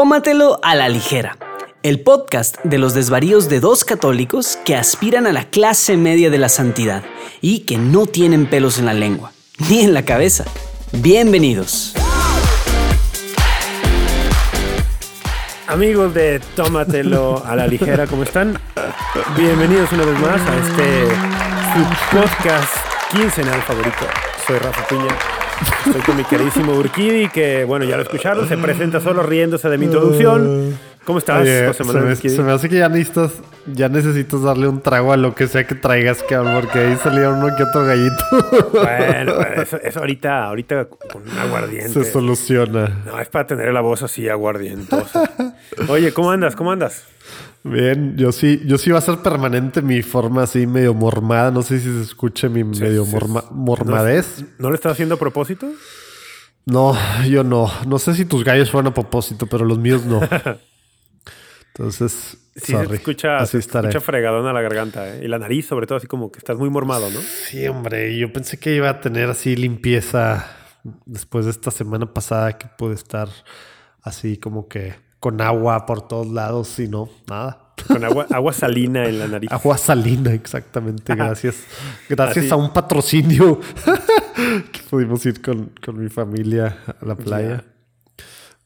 Tómatelo a la ligera. El podcast de los desvaríos de dos católicos que aspiran a la clase media de la santidad y que no tienen pelos en la lengua, ni en la cabeza. Bienvenidos. Amigos de Tómatelo a la ligera, ¿cómo están? Bienvenidos una vez más a este su podcast quincenal favorito. Soy Rafa Piña. Estoy con mi queridísimo Urquidi, que bueno, ya lo escucharon, se presenta solo riéndose de mi introducción. ¿Cómo estás, Oye, José se, Manuel me, Urquidi? se me hace que ya necesitas, ya necesitas darle un trago a lo que sea que traigas, cabrón, porque ahí salía uno que otro gallito. Bueno, bueno, eso, eso ahorita, ahorita con un aguardiente. se soluciona. No, es para tener la voz así aguardientosa. Oye, ¿cómo andas? ¿Cómo andas? Bien, yo sí, yo sí va a ser permanente mi forma así medio mormada. No sé si se escuche mi medio sí, morma- sí. mormadez. ¿No lo estás haciendo a propósito? No, yo no. No sé si tus gallos fueron a propósito, pero los míos no. Entonces, Sí, se sorry. escucha, así estaré. escucha fregadona la garganta, ¿eh? Y la nariz, sobre todo, así como que estás muy mormado, ¿no? Sí, hombre, yo pensé que iba a tener así limpieza después de esta semana pasada que pude estar así como que con agua por todos lados y no, nada. Con agua, agua salina en la nariz. Agua salina, exactamente, gracias. Gracias Así. a un patrocinio que pudimos ir con, con mi familia a la playa.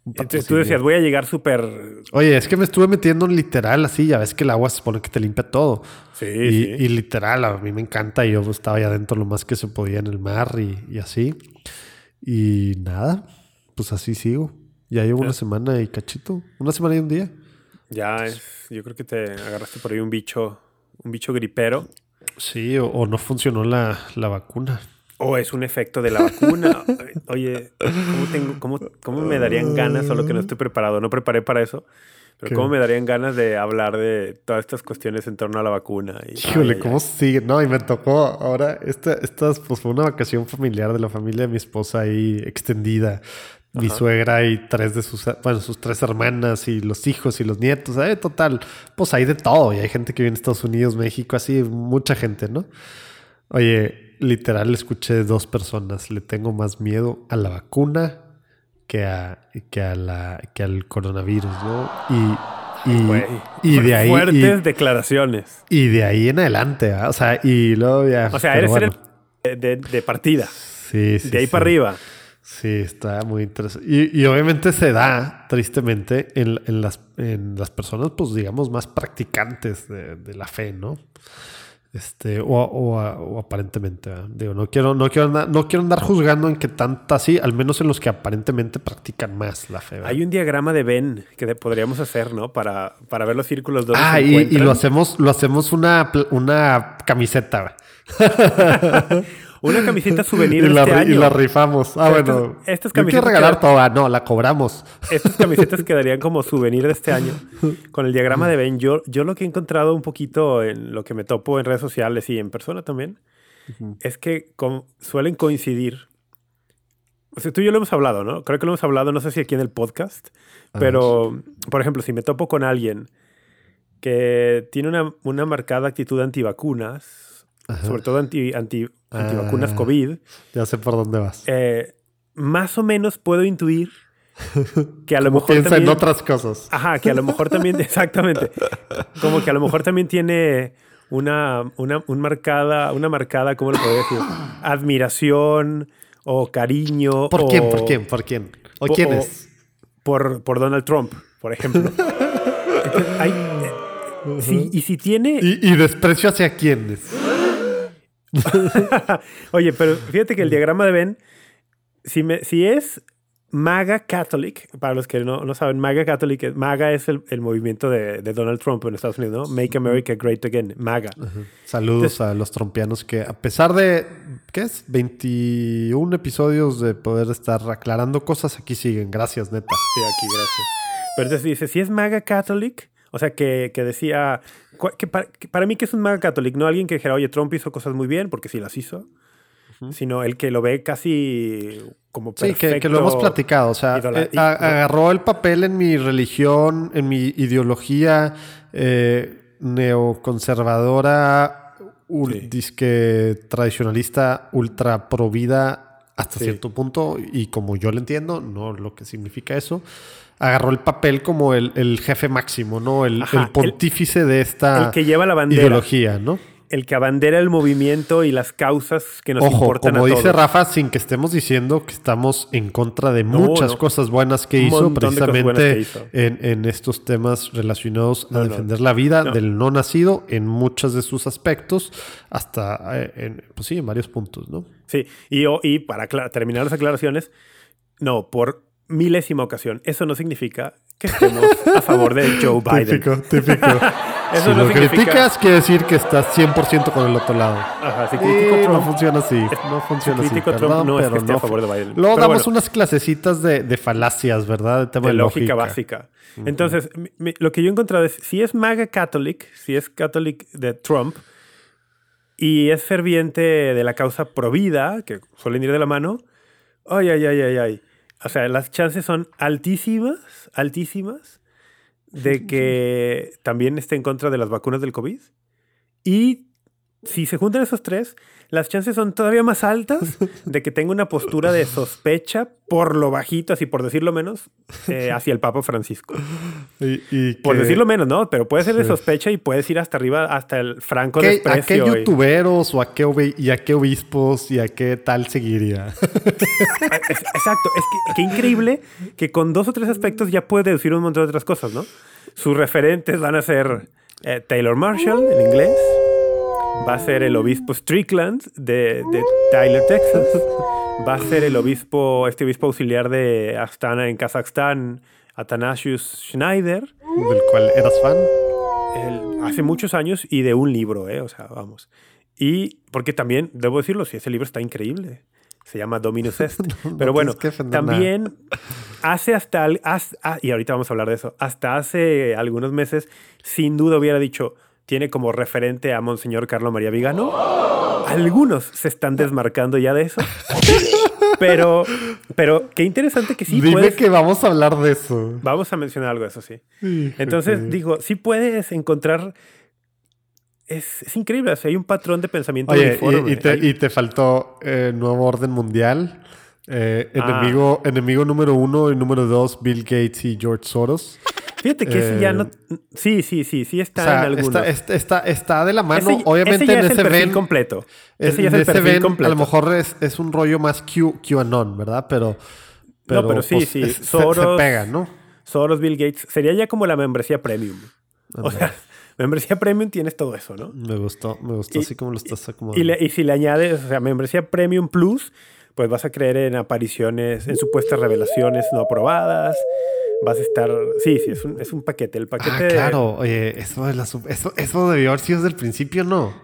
Entonces, tú decías, voy a llegar súper... Oye, es que me estuve metiendo en literal así, ya ves que el agua se supone que te limpia todo. Sí, y, sí. y literal, a mí me encanta. y Yo estaba allá adentro lo más que se podía en el mar y, y así. Y nada, pues así sigo. Ya llevo una semana y cachito. Una semana y un día. Ya, es, yo creo que te agarraste por ahí un bicho, un bicho gripero. Sí, o, o no funcionó la, la vacuna. O es un efecto de la vacuna. Oye, ¿cómo, tengo, cómo, cómo me darían ganas? Solo que no estoy preparado. No preparé para eso. Pero ¿Qué? ¿cómo me darían ganas de hablar de todas estas cuestiones en torno a la vacuna? Y- Híjole, ay, ¿cómo sigue? No, y me tocó ahora, esta, esta pues fue una vacación familiar de la familia de mi esposa ahí extendida. Mi Ajá. suegra y tres de sus, bueno, sus tres hermanas y los hijos y los nietos. Eh, total, pues hay de todo. Y hay gente que viene de Estados Unidos, México, así, mucha gente, ¿no? Oye, literal escuché dos personas. Le tengo más miedo a la vacuna que, a, que, a la, que al coronavirus, ¿no? Y, y, Güey, y de ahí... Fuertes y- declaraciones. y de ahí en adelante, ¿verdad? o sea, y luego ya. O sea, eres bueno. el de, de partida. Sí, sí. de ahí sí. para arriba. Sí, está muy interesante. Y, y obviamente se da, tristemente, en, en las, en las personas, pues digamos, más practicantes de, de la fe, ¿no? Este, o, o- o aparentemente, ¿verdad? digo, no quiero, no, quiero andar, no quiero andar juzgando en que tanta así, al menos en los que aparentemente practican más la fe. ¿verdad? Hay un diagrama de Venn que podríamos hacer, ¿no? Para, para ver los círculos donde Ah, se y, y lo hacemos, lo hacemos una, una camiseta. Una camiseta souvenir y, de la, este año. y la rifamos. Ah, estas- bueno. estas camisetas regalar que- toda. No, la cobramos. Estas camisetas quedarían como souvenir de este año. Con el diagrama de Venn, yo, yo lo que he encontrado un poquito en lo que me topo en redes sociales y en persona también, es que con- suelen coincidir. O sea, tú y yo lo hemos hablado, ¿no? Creo que lo hemos hablado, no sé si aquí en el podcast, pero, por ejemplo, si me topo con alguien que tiene una, una marcada actitud antivacunas, sobre todo anti, anti, antivacunas Ah. COVID, Ya sé por dónde vas. eh, más o menos puedo intuir que a lo mejor piensa también, en otras cosas. Ajá, que a lo mejor también, exactamente. Como que a lo mejor también tiene una, una, un marcada, una marcada, ¿cómo lo podría decir? Admiración o cariño. ¿Por o- quién? ¿Por quién? ¿Por quién? ¿O po- quién o- es? Por, por Donald Trump, por ejemplo. Entonces, hay, eh, sí, y si tiene. ¿Y, y desprecio hacia quiénes? Oye, pero fíjate que el diagrama de Venn, si, me, si es MAGA Catholic, para los que no, no saben, MAGA Catholic, MAGA es el, el movimiento de, de Donald Trump en Estados Unidos, ¿no? Make America Great Again, MAGA. Saludos a los trompianos que, a pesar de, ¿qué es? 21 episodios de poder estar aclarando cosas, aquí siguen. Gracias, neta. Sí, aquí, gracias. Pero entonces dice, si es MAGA Catholic, o sea, que, que decía, que para, que para mí que es un MAGA Catholic, no alguien que dijera, oye, Trump hizo cosas muy bien, porque sí las hizo, sino el que lo ve casi como Sí, perfecto. que, que lo hemos platicado. O sea, eh, a- agarró el papel en mi religión, en mi ideología eh, neoconservadora, Sí. disque tradicionalista, ultra pro vida hasta Sí. cierto punto, y como yo lo entiendo, no lo que significa eso, agarró el papel como el, el jefe máximo, ¿no? El, Ajá, el pontífice de esta el que lleva la bandera. ideología, ¿no? El que abandera el movimiento y las causas que nos Ojo, importan como a dice todos. Rafa, sin que estemos diciendo que estamos en contra de No, muchas no. cosas buenas que Un hizo, precisamente que hizo. En, en estos temas relacionados No, a defender la vida del no nacido en muchos de sus aspectos, hasta, eh, en, pues sí, en varios puntos, ¿no? Sí, y, y para terminar las aclaraciones, no, por milésima ocasión, eso no significa que estemos a favor de Joe Biden. Típico, típico. Eso si no lo significa- criticas, quiere decir que estás 100% con el otro lado. Ajá, si no funciona así. es- No funciona si así. Trump, perdón, no es que esté a favor de Biden. Luego Pero damos bueno. unas clasecitas de, de falacias, ¿verdad? De tema de de, lógica, básica. Entonces, mi- mi- lo que yo he encontrado es, si es MAGA Catholic, si es Catholic de Trump, y es ferviente de la causa provida, que suelen ir de la mano, ay, ay, ay, ay, ay. O sea, las chances son altísimas, altísimas, de que también esté en contra de las vacunas del COVID. Y si se juntan esos tres, las chances son todavía más altas de que tenga una postura de sospecha por lo bajito, así por decirlo menos, eh, hacia el Papa Francisco. Y, y Por que- decirlo menos, ¿no? Pero puede ser de sospecha y puedes ir hasta arriba, hasta el franco ¿Qué- ¿A qué desprecio. y- youtuberos o a qué, y a qué obispos y a qué tal seguiría? Ah, Exacto, es que increíble que con dos o tres aspectos ya puede deducir un montón de otras cosas, ¿no? Sus referentes van a ser eh, Taylor Marshall en inglés, va a ser el obispo Strickland de, de Tyler, Texas, va a ser el obispo, este obispo auxiliar de Astana en Kazajstán, Athanasius Schneider, del cual eras fan. el- hace muchos años y de un libro, ¿eh? O sea, vamos. Y porque también, debo decirlo, si ese libro está increíble. Se llama Dominus Est. Pero bueno, también hace hasta, haz- ah, y ahorita vamos a hablar de eso, hasta hace algunos meses, sin duda hubiera dicho, tiene como referente a Monseñor Carlo María Vigano. Algunos se están desmarcando ya de eso. Pero, pero qué interesante que sí Dime puedes... que vamos a hablar de eso. Vamos a mencionar algo de eso, sí. Entonces, digo, sí puedes encontrar. Es, es increíble, o sea, hay un patrón de pensamiento Oye, uniforme. y, y te, Hay- y te faltó eh, nuevo orden mundial. Eh, Ah. enemigo, enemigo número uno y número dos, Bill Gates y George Soros. Fíjate que ese ya eh, no. Sí, sí, sí, sí O está sea, en algunos. está, está, está, de la mano. Ese- Obviamente ese ya en es el ese perfil ven. completo. es- Ese ya es en el ese perfil ven, completo. A lo mejor es, es un rollo más Q, QAnon, ¿verdad? Pero. No, pero sí, sí, es- se- se, Soros- pega, ¿no? Soros, Bill Gates. Sería ya como la membresía premium. O sea, membresía premium tienes todo eso, ¿no? Me gustó, me gustó Y- así como lo estás acomodando. Y, le- y si le añades, o sea, membresía Premium Plus, pues vas a creer en apariciones, en supuestas revelaciones no aprobadas. Vas a estar. Sí, sí, es un, es un paquete. El paquete. Ah, de- claro. Oye, eso, de la eso, eso debió haber sido desde el principio, ¿no?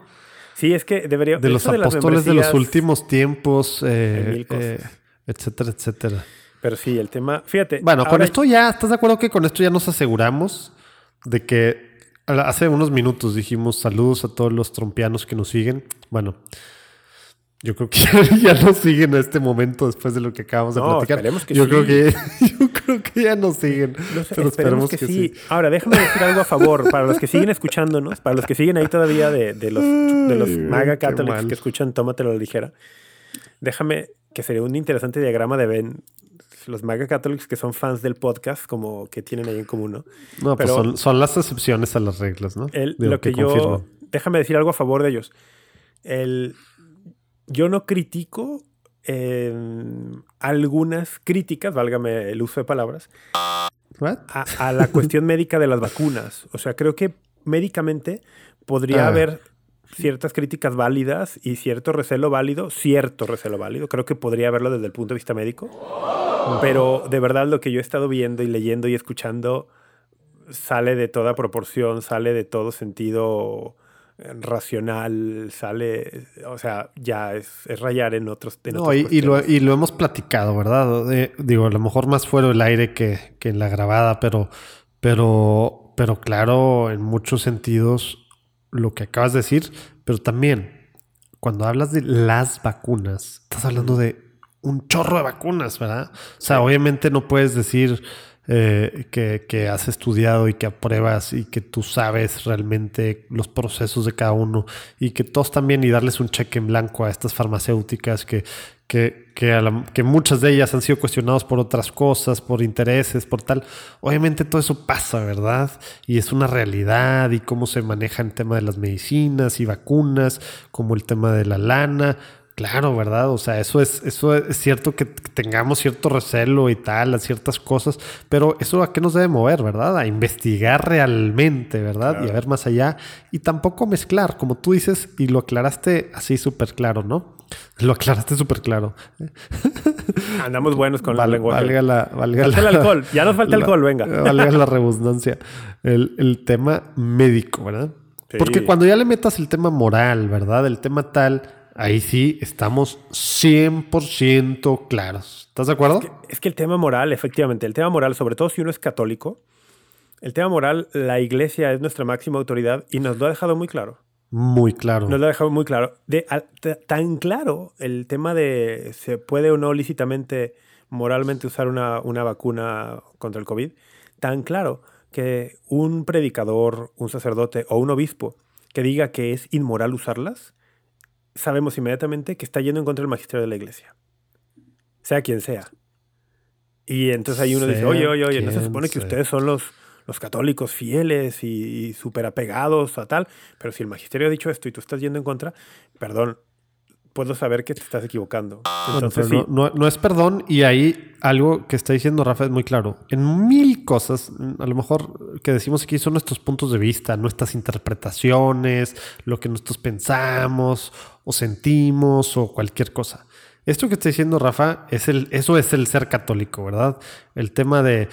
Sí, es que debería. De los apóstoles de los membresías- últimos tiempos, eh, eh, etcétera, etcétera. Pero sí, el tema. Fíjate. Bueno, con esto ya, ¿estás de acuerdo que con esto ya nos aseguramos de que hace unos minutos dijimos saludos a todos los trompianos que nos siguen? Bueno, yo creo que ya, nos siguen en este momento después de lo que acabamos de No, platicar. que yo sí. creo que yo creo que ya nos siguen, No sé, pero esperemos que, sí. Ahora, déjame decir algo a favor. Para los que siguen escuchándonos, para los que siguen ahí todavía de, de los, de los Ay, MAGA mal. que escuchan Tómatelo a la ligera, déjame que sería un interesante diagrama de Ben. Los MAGA Catholics que son fans del podcast, como que tienen ahí en común, ¿no? No, pues pero- son, son las excepciones a las reglas, ¿no? El- Digo, lo que, yo. confirman. Déjame decir algo a favor de ellos. El, yo no critico eh, algunas críticas, válgame el uso de palabras, a, a la cuestión médica de las vacunas. O sea, creo que médicamente podría Ah. haber ciertas críticas válidas y cierto recelo válido, cierto recelo válido. Creo que podría haberlo desde el punto de vista médico. Pero de verdad lo que yo he estado viendo y leyendo y escuchando sale de toda proporción, sale de todo sentido racional, sale, o sea, ya es, es rayar en otros en No, y, y lo, y lo hemos platicado, ¿verdad? Eh, digo, a lo mejor más fuera del aire que, que en la grabada, pero, pero, pero claro, en muchos sentidos lo que acabas de decir, pero también cuando hablas de las vacunas, estás hablando de un chorro de vacunas, ¿verdad? O sea, obviamente no puedes decir eh, que, que has estudiado y que apruebas y que tú sabes realmente los procesos de cada uno y que todos también y darles un cheque en blanco a estas farmacéuticas que, que, que, muchas de ellas han sido cuestionadas por otras cosas, por intereses, por tal. Obviamente todo eso pasa, ¿verdad? Y es una realidad y cómo se maneja el tema de las medicinas y vacunas, como el tema de la lana. Claro, ¿verdad? O sea, eso es, eso es cierto que tengamos cierto recelo y tal, a ciertas cosas, pero eso a qué nos debe mover, ¿verdad? A investigar realmente, ¿verdad? Y a ver más allá. Y tampoco mezclar, como tú dices, y lo aclaraste así súper claro, ¿no? Lo aclaraste súper claro. Andamos buenos con la lengua. Valga la. Valga el alcohol. Ya nos falta alcohol, venga. Valga la redundancia. El, el, tema médico, ¿verdad? Porque cuando ya le metas el tema moral, ¿verdad? El tema tal ahí sí estamos 100% claros. ¿Estás de acuerdo? Es que, el tema moral, efectivamente, el tema moral, sobre todo si uno es católico, el tema moral, la iglesia es nuestra máxima autoridad y nos lo ha dejado muy claro. Muy claro. Nos lo ha dejado muy claro. De, tan claro el tema de se puede o no lícitamente, moralmente usar una, una vacuna contra el COVID, tan claro que un predicador, un sacerdote o un obispo que diga que es inmoral usarlas, sabemos inmediatamente que está yendo en contra del magisterio de la iglesia. Sea quien sea. Y entonces ahí uno dice, oye, oye, oye, ¿no se supone que ustedes son los, los católicos fieles y, súper apegados a tal? Pero si el magisterio ha dicho esto y tú estás yendo en contra, perdón, puedo saber que te estás equivocando. Entonces, no, no, es perdón y ahí algo que está diciendo Rafa es muy claro. En mil cosas, a lo mejor que decimos aquí son nuestros puntos de vista, nuestras interpretaciones, lo que nosotros pensamos o sentimos o cualquier cosa. Esto que está diciendo Rafa, es el, eso es el ser católico, ¿verdad? El tema de,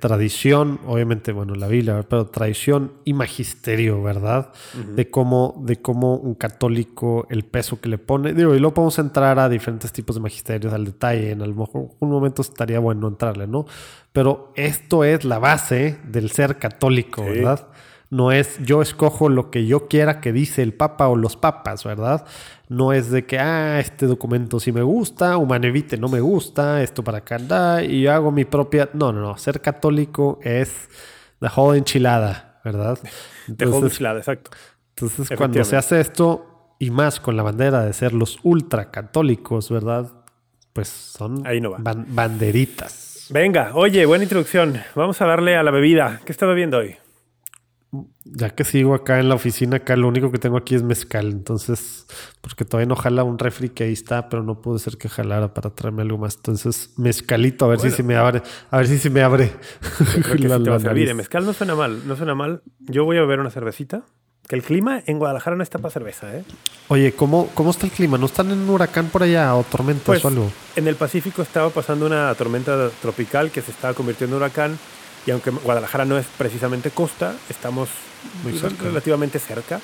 tradición, obviamente, bueno, la Biblia, pero tradición y magisterio, ¿verdad? de, cómo, de cómo un católico, el peso que le pone. Digo, y luego podemos entrar a diferentes tipos de magisterios al detalle. En algún un momento estaría bueno entrarle, ¿no? Pero esto es la base del ser católico, ¿verdad? No es yo escojo lo que yo quiera que dice el Papa o los papas, ¿verdad? No es de que, ah, este documento sí me gusta, Humanevite no me gusta, esto para acá, y yo hago mi propia... No, no, no. Ser católico es la whole enchilada, ¿verdad? The whole enchilada, exacto. Entonces, cuando se hace esto, y más con la bandera de ser los ultracatólicos, ¿verdad? Pues son Ahí no va. banderitas. Venga, oye, buena introducción. Vamos a darle a la bebida. ¿Qué está bebiendo hoy? Ya que sigo acá en la oficina, acá lo único que tengo aquí es mezcal. Entonces, porque todavía no jala un refri que ahí está, pero no puede ser que jalara para traerme algo más. Entonces, mezcalito, a ver si se me abre. A ver si se me abre. Mezcal no suena mal, no suena mal. Yo voy a beber una cervecita. Que el clima en Guadalajara no está para cerveza, ¿eh? Oye, ¿cómo, ¿cómo está el clima? ¿No están en un huracán por allá o tormentas pues, o algo? En el Pacífico estaba pasando una tormenta tropical que se estaba convirtiendo en huracán y aunque Guadalajara no es precisamente costa, estamos Muy relativamente cerca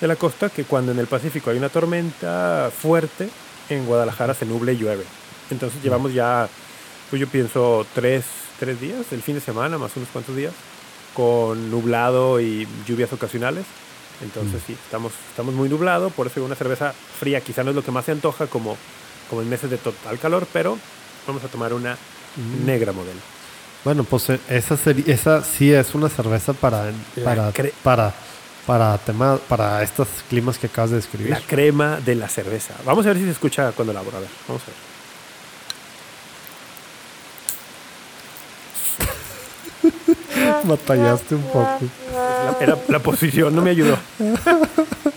de la costa, que cuando en el Pacífico hay una tormenta fuerte, en Guadalajara se nuble y llueve. Entonces llevamos ya, pues yo pienso, tres, tres días, el fin de semana, más unos cuantos días, con nublado y lluvias ocasionales. Entonces sí, estamos, estamos muy nublado, por eso una cerveza fría quizá no es lo que más se antoja como, como en meses de total calor, pero vamos a tomar una negra modelo. Bueno, pues eh, esa esa sí es una cerveza para para para para tema, para estos climas que acabas de describir. La crema de la cerveza. Vamos a ver si se escucha cuando la abro. A ver, vamos a ver. Batallaste un poco. La, era, la posición no me ayudó.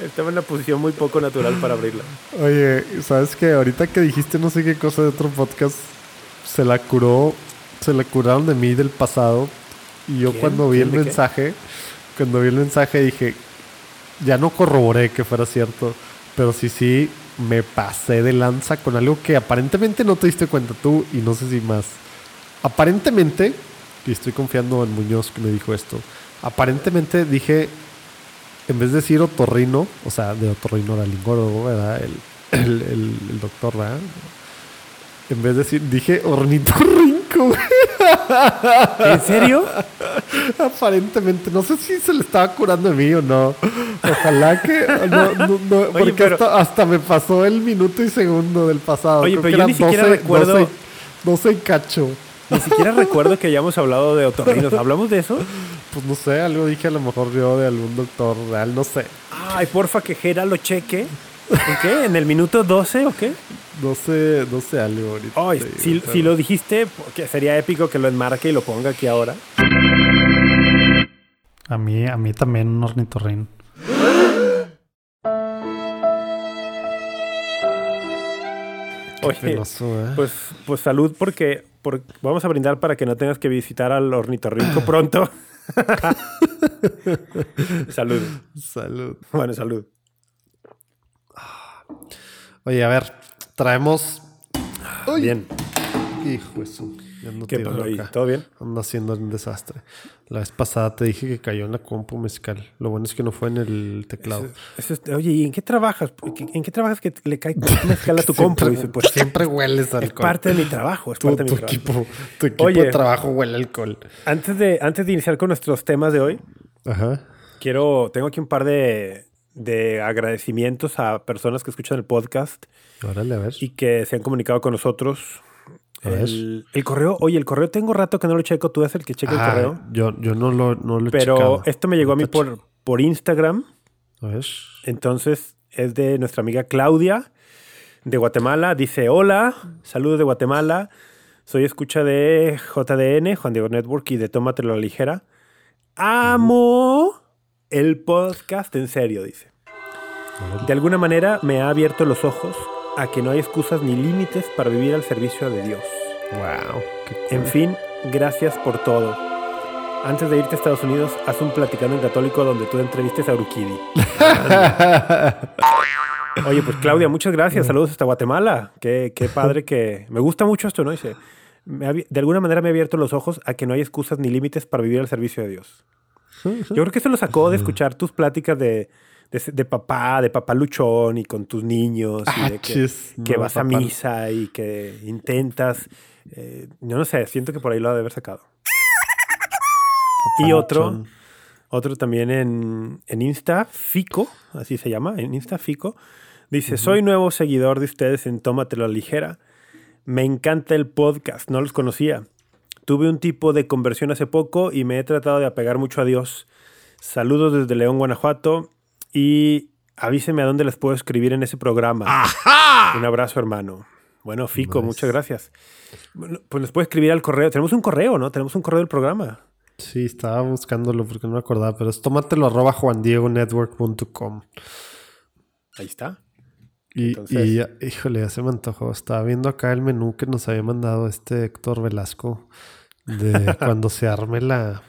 Estaba en una posición muy poco natural para abrirla. Oye, ¿sabes qué? Ahorita que dijiste no sé qué cosa de otro podcast, se la curó se le curaron de mí del pasado. Y yo cuando vi el mensaje, cuando vi el mensaje dije, ya no corroboré que fuera cierto, pero sí, sí, me pasé de lanza con algo que aparentemente no te diste cuenta tú y no sé si más. Aparentemente, y estoy confiando en Muñoz que me dijo esto, aparentemente dije, en vez de decir otorrino, o sea, de otorrino lingoro ¿verdad? El, el, el, doctor, ¿verdad? En vez de decir, dije ¿En serio? Aparentemente, no sé si se le estaba curando a mí o no. Ojalá que. No, porque hasta, me pasó el minuto y segundo del pasado. Oye, pero yo ni siquiera recuerdo. 12, cacho. Ni siquiera recuerdo que hayamos hablado de otorrinos. ¿Hablamos de eso? Pues no sé, algo dije a lo mejor yo de algún doctor real, no sé. Ay, porfa, que Jera lo cheque. ¿En qué? ¿En el minuto 12 o qué? No sé, no sé algo ahorita. Ay, si, si lo dijiste, que sería épico que lo enmarque y lo ponga aquí ahora. A mí, a mí también un ornitorrin. Oye, ¿eh? pues, pues salud porque, por- vamos a brindar para que no tengas que visitar al ornitorrinco pronto. salud. Salud. Bueno, salud. Oye, a ver, traemos. Uy, Bien. Hijo eso. Ya no ¿Qué pasó ahí? ¿Todo bien? Ando haciendo un desastre. La vez pasada te dije que cayó en la compu mezcal. Lo bueno es que no fue en el teclado. Eso es- oye, ¿y en qué trabajas? ¿En qué trabajas que le cae mezcal a tu compu? Siempre, Dice, pues siempre hueles es alcohol. parte de mi trabajo, es tu, parte de tu mi trabajo. equipo, tu equipo Oye. de trabajo huele alcohol. Antes de, antes de iniciar con nuestros temas de hoy, Ajá. quiero, tengo aquí un par de, de agradecimientos a personas que escuchan el podcast Órale, a ver. y que se han comunicado con nosotros. El, el correo, oye, el correo tengo rato que no lo checo, tú eres el que checa el Ah, correo. Yo, yo no lo, no lo he Pero checado. esto me llegó a mí por, por Instagram. che- A ver. Entonces es de nuestra amiga Claudia de Guatemala. Dice, hola, saludos de Guatemala. Soy escucha de JDN, Juan Diego Network y de Tómatelo a la ligera. Amo el podcast en serio, dice. De alguna manera me ha abierto los ojos a que no hay excusas ni límites para vivir al servicio de Dios. Wow. Qué cool. En fin, gracias por todo. Antes de irte a Estados Unidos, haz un platicando en católico donde tú entrevistes a Urquidi. Oye, pues Claudia, muchas gracias. Saludos hasta Guatemala. Qué, qué padre que... Me gusta mucho esto, ¿no? Dice, de alguna manera me ha abierto los ojos a que no hay excusas ni límites para vivir al servicio de Dios. Yo creo que eso lo sacó de escuchar tus pláticas de, de, de papá, de papá luchón y con tus niños. Y de que, Achis, que no, vas a misa y que intentas... eh, yo no sé, siento que por ahí lo ha de haber sacado. Y otro, otro también en, en Insta, Fico, así se llama, en Insta Fico. Dice, soy nuevo seguidor de ustedes en Tómatelo a la ligera. Me encanta el podcast, no los conocía. Tuve un tipo de conversión hace poco y me he tratado de apegar mucho a Dios. Saludos desde León, Guanajuato y avíseme a dónde les puedo escribir en ese programa. Un abrazo, hermano. Bueno, Fico, Nice. muchas gracias. Bueno, pues les puedo escribir al correo. Tenemos un correo, ¿no? Tenemos un correo del programa. Sí, estaba buscándolo porque no me acordaba, pero es tómatelo arroba juandiegonetwork.com. Ahí está. Y, Entonces- y híjole, ya se me antojó. Estaba viendo acá el menú que nos había mandado este Héctor Velasco de cuando se arme la.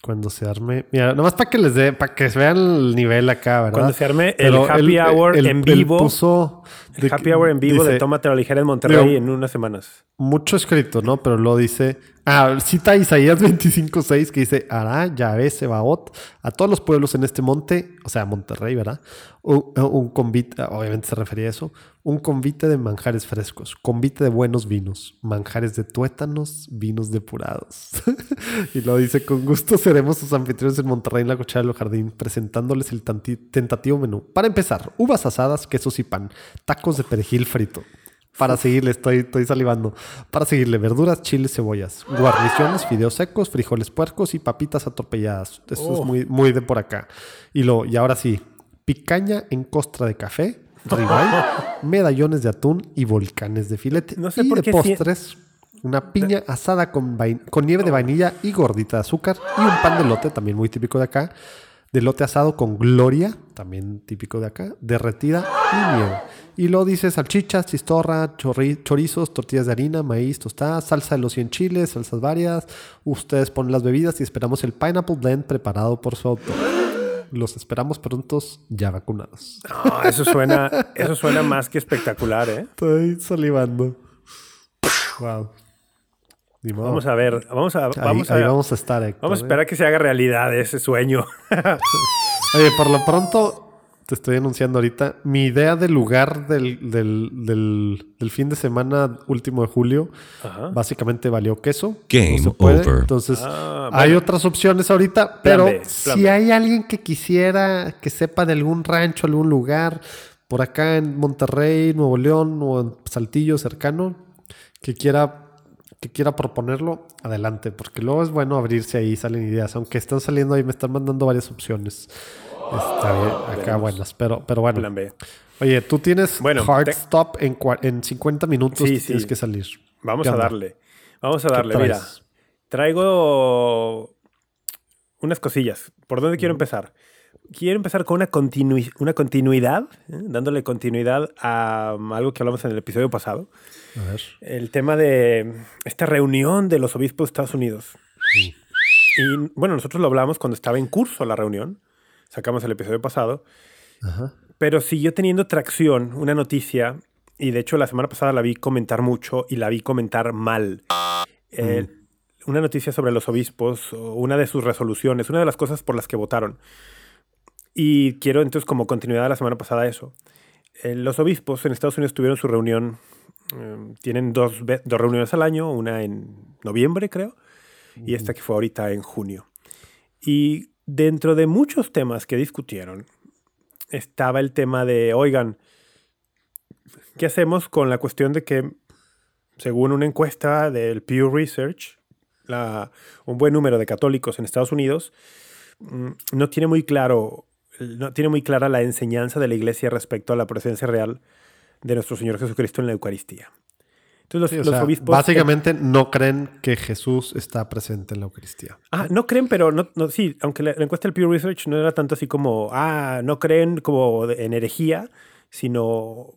Cuando se arme. Mira, nomás para que les dé, para que vean el nivel acá, ¿verdad? Cuando se arme el Pero happy él- hour él- en él vivo. puso El de happy que- hour en vivo de dice, Tómate la ligera en Monterrey Digo, en unas semanas. mucho escrito, ¿no? Pero luego dice, ah, cita Isaías 25.6 que dice, hará Yahvé Sebaot a todos los pueblos en este monte, o sea, Monterrey, ¿verdad? Un, un convite, obviamente se refería a eso, un convite de manjares frescos, convite de buenos vinos, manjares de tuétanos, vinos depurados. y luego dice, con gusto seremos sus anfitriones en Monterrey en la cochera del jardín, presentándoles el tentativo menú. Para empezar, uvas asadas, quesos y pan, tacos de perejil frito. Para seguirle, estoy, estoy salivando. Para seguirle, verduras, chiles, cebollas, guarniciones, fideos secos, frijoles puercos y papitas atropelladas. Eso Oh. es muy, muy de por acá. Y, lo, y ahora sí, picaña en costra de café, ribeye, medallones de atún y volcanes de filete. No sé y por de qué si- postres, una piña asada con nieve de vainilla y gordita de azúcar y un pan de lote, también muy típico de acá. De lote asado con gloria, también típico de acá, derretida y nieve. Y luego dice salchichas, chistorra, chorri- chorizos, tortillas de harina, maíz, tostadas, salsa de los 100 chiles, salsas varias. Ustedes ponen las bebidas y esperamos el Pineapple Blend preparado por su autor. Los esperamos prontos ya vacunados. No, eso suena, eso suena más que espectacular, ¿eh? Estoy salivando. Wow. Vamos a ver, vamos a, Ahí, vamos a, ahí vamos a estar, Héctor, vamos a ¿eh? esperar que se haga realidad ese sueño. Oye, por lo pronto, te estoy anunciando ahorita, mi idea de lugar del, del, del, del fin de semana último de julio, Ajá. básicamente valió queso. Game no over. Entonces, Ah, hay bueno. otras opciones ahorita, Plan pero B, plan si B. hay alguien que quisiera, que sepa de algún rancho, algún lugar, por acá en Monterrey, Nuevo León o en Saltillo cercano, que quiera que quiera proponerlo, adelante, porque luego es bueno abrirse ahí, salen ideas, aunque están saliendo ahí, me están mandando varias opciones. Está bien, acá buenas, pero, pero bueno. Plan B. Oye, tú tienes Bueno, hard te- stop en, en 50 minutos, Sí, sí. tienes que salir. Vamos ¿Qué a darle. Vamos a ¿Qué darle. Mira, traigo unas cosillas. ¿Por dónde quiero empezar? Quiero empezar con una, continui- una continuidad, ¿eh? dándole continuidad a um, algo que hablamos en el episodio pasado. A ver. El tema de esta reunión de los obispos de Estados Unidos. Y bueno, nosotros lo hablamos cuando estaba en curso la reunión. Sacamos el episodio pasado. Ajá. Pero siguió teniendo tracción una noticia, y de hecho la semana pasada la vi comentar mucho y la vi comentar mal. Eh, Una noticia sobre los obispos, una de sus resoluciones, una de las cosas por las que votaron. Y quiero entonces como continuidad de la semana pasada eso. Eh, los obispos en Estados Unidos tuvieron su reunión, eh, tienen dos, dos reuniones al año, una en noviembre creo, y esta que fue ahorita en junio. Y dentro de muchos temas que discutieron, estaba el tema de, oigan, ¿qué hacemos con la cuestión de que, según una encuesta del Pew Research, un buen número de católicos en Estados Unidos mm, no tiene muy claro, no tiene muy clara la enseñanza de la iglesia respecto a la presencia real de nuestro Señor Jesucristo en la Eucaristía. Entonces los, Sí, o los sea, obispos... básicamente no creen que Jesús está presente en la Eucaristía. Ah, no creen, pero no, no sí, aunque la, la encuesta del Pew Research no era tanto así como, ah, no creen como de- en herejía, sino,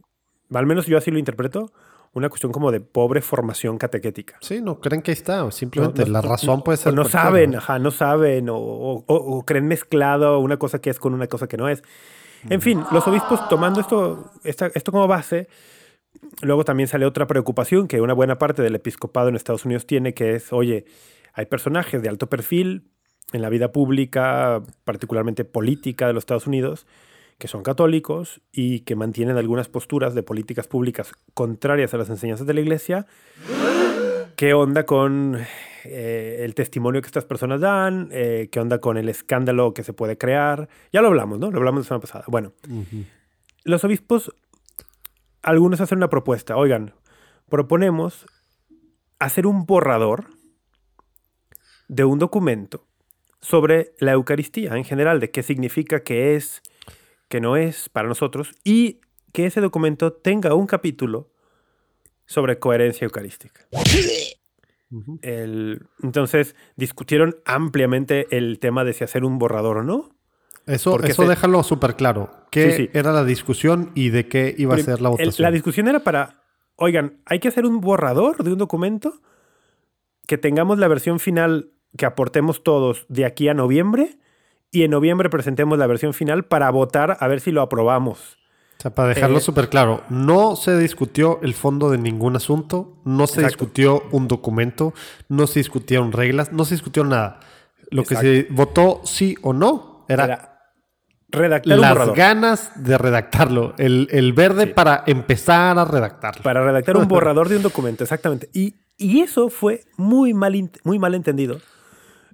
al menos yo así lo interpreto, una cuestión como de pobre formación catequética. Sí, no creen que está. Simplemente No, no, la razón puede ser. no cualquiera. saben, ajá, no saben, o, o- o- o creen mezclado una cosa que es con una cosa que no es. En fin, los obispos tomando esto, esta- esto como base, luego también sale otra preocupación que una buena parte del episcopado en Estados Unidos tiene, que es, oye, hay personajes de alto perfil en la vida pública, particularmente política de los Estados Unidos, que son católicos y que mantienen algunas posturas de políticas públicas contrarias a las enseñanzas de la iglesia. ¿Qué onda con eh, el testimonio que estas personas dan? Eh, ¿Qué onda con el escándalo que se puede crear? Ya lo hablamos, ¿no? Lo hablamos la semana pasada. Bueno, los obispos, algunos hacen una propuesta. Oigan, proponemos hacer un borrador de un documento sobre la Eucaristía en general, de qué significa, qué es, qué no es para nosotros, y que ese documento tenga un capítulo sobre coherencia eucarística. El- entonces discutieron ampliamente el tema de si hacer un borrador o no. Eso, eso se- déjalo súper claro. ¿Qué Sí, sí. era la discusión y de qué iba a ser la el- votación? la discusión era para, oigan, hay que hacer un borrador de un documento que tengamos la versión final que aportemos todos de aquí a noviembre y en noviembre presentemos la versión final para votar a ver si lo aprobamos. O sea, para dejarlo Eh, súper claro, no se discutió el fondo de ningún asunto, no se Exacto. discutió un documento, no se discutieron reglas, no se discutió nada. Lo que se votó sí o no era, Era redactar un las borrador. ganas de redactarlo, el, el verde Sí. para empezar a redactarlo. Para redactar un borrador de un documento, exactamente. Y, y eso fue muy mal, muy mal entendido.